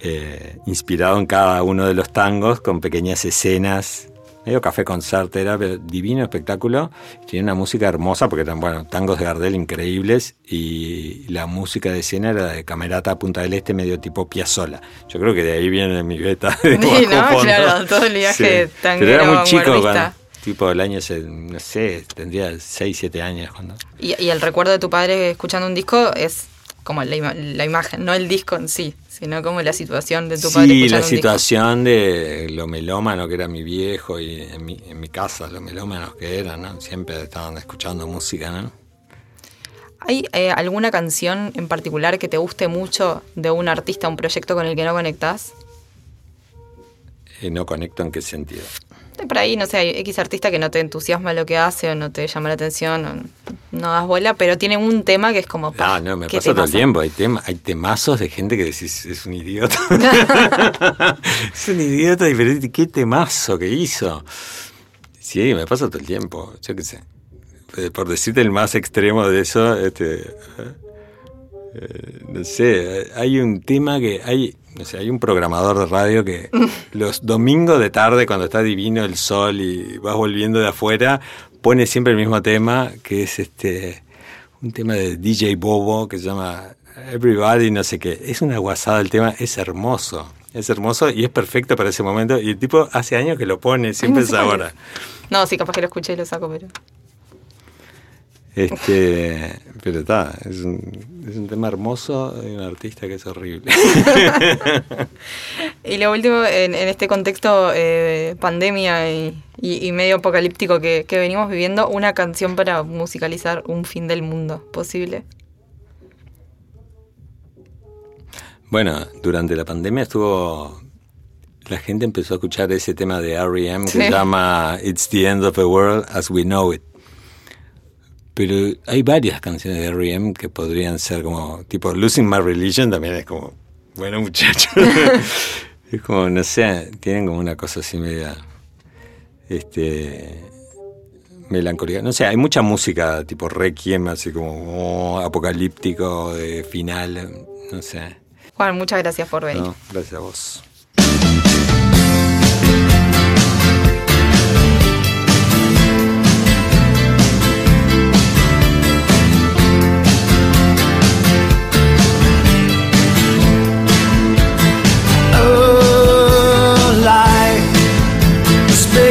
eh, inspirado en cada uno de los tangos con pequeñas escenas. Medio café concert era pero divino espectáculo. Tenía una música hermosa porque eran bueno tangos de Gardel increíbles y la música de escena era de Camerata Punta del Este medio tipo Piazzolla. Yo creo que de ahí viene mi beta de Sí, ¿no? fondo. Claro, todo el viaje pero era muy chico cuando- tipo el año se- no sé tendría 6, 7 años cuando Y, y el recuerdo de tu padre escuchando un disco es como la, ima- la imagen, no el disco en sí, sino como la situación de tu padre Sí, la situación de lo melómano que era mi viejo y en mi, en mi casa, lo melómanos que eran, ¿no? Siempre estaban escuchando música, ¿no? ¿Hay eh, alguna canción en particular que te guste mucho de un artista, un proyecto con el que no conectás? Y no conecto en qué sentido. Por ahí, no sé, hay X artista que no te entusiasma lo que hace o no te llama la atención o no das bola, pero tiene un tema que es como... Ah, no, me ¿qué pasa todo el tiempo. Hay, tema, hay temazos de gente que decís, es un idiota. es un idiota diferente. ¿Qué temazo que hizo? Sí, me pasa todo el tiempo. Yo qué sé. Eh, Por decirte el más extremo de eso, este, eh, no sé, hay un tema que hay, no sé, hay un programador de radio que los domingos de tarde, cuando está divino el sol y vas volviendo de afuera, pone siempre el mismo tema, que es este un tema de DJ Bobo que se llama Everybody, no sé qué. Es una guasada el tema, es hermoso. Es hermoso y es perfecto para ese momento. Y el tipo hace años que lo pone, siempre no es sé ahora. No, sí, capaz que lo escuché y lo saco, pero... Este, pero está, es un, es un tema hermoso de un artista que es horrible. Y lo último, en, en este contexto eh, pandemia y, y- y medio apocalíptico que, que venimos viviendo, una canción para musicalizar un fin del mundo posible. Bueno, durante la pandemia estuvo. La gente empezó a escuchar ese tema de R.E.M. que Sí. se llama It's the End of the World as We Know It. Pero hay varias canciones de R.E.M. que podrían ser como. Tipo, Losing My Religion también es como. Bueno, muchacho. es como, no sé, tienen como una cosa así media. Este. Melancólica. No sé, hay mucha música tipo Requiem, así como oh, apocalíptico, de final. No sé. Juan, muchas gracias por venir. No, gracias a vos.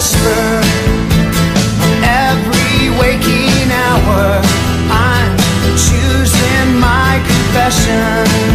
whisper every waking hour. I'm choosing my confessions,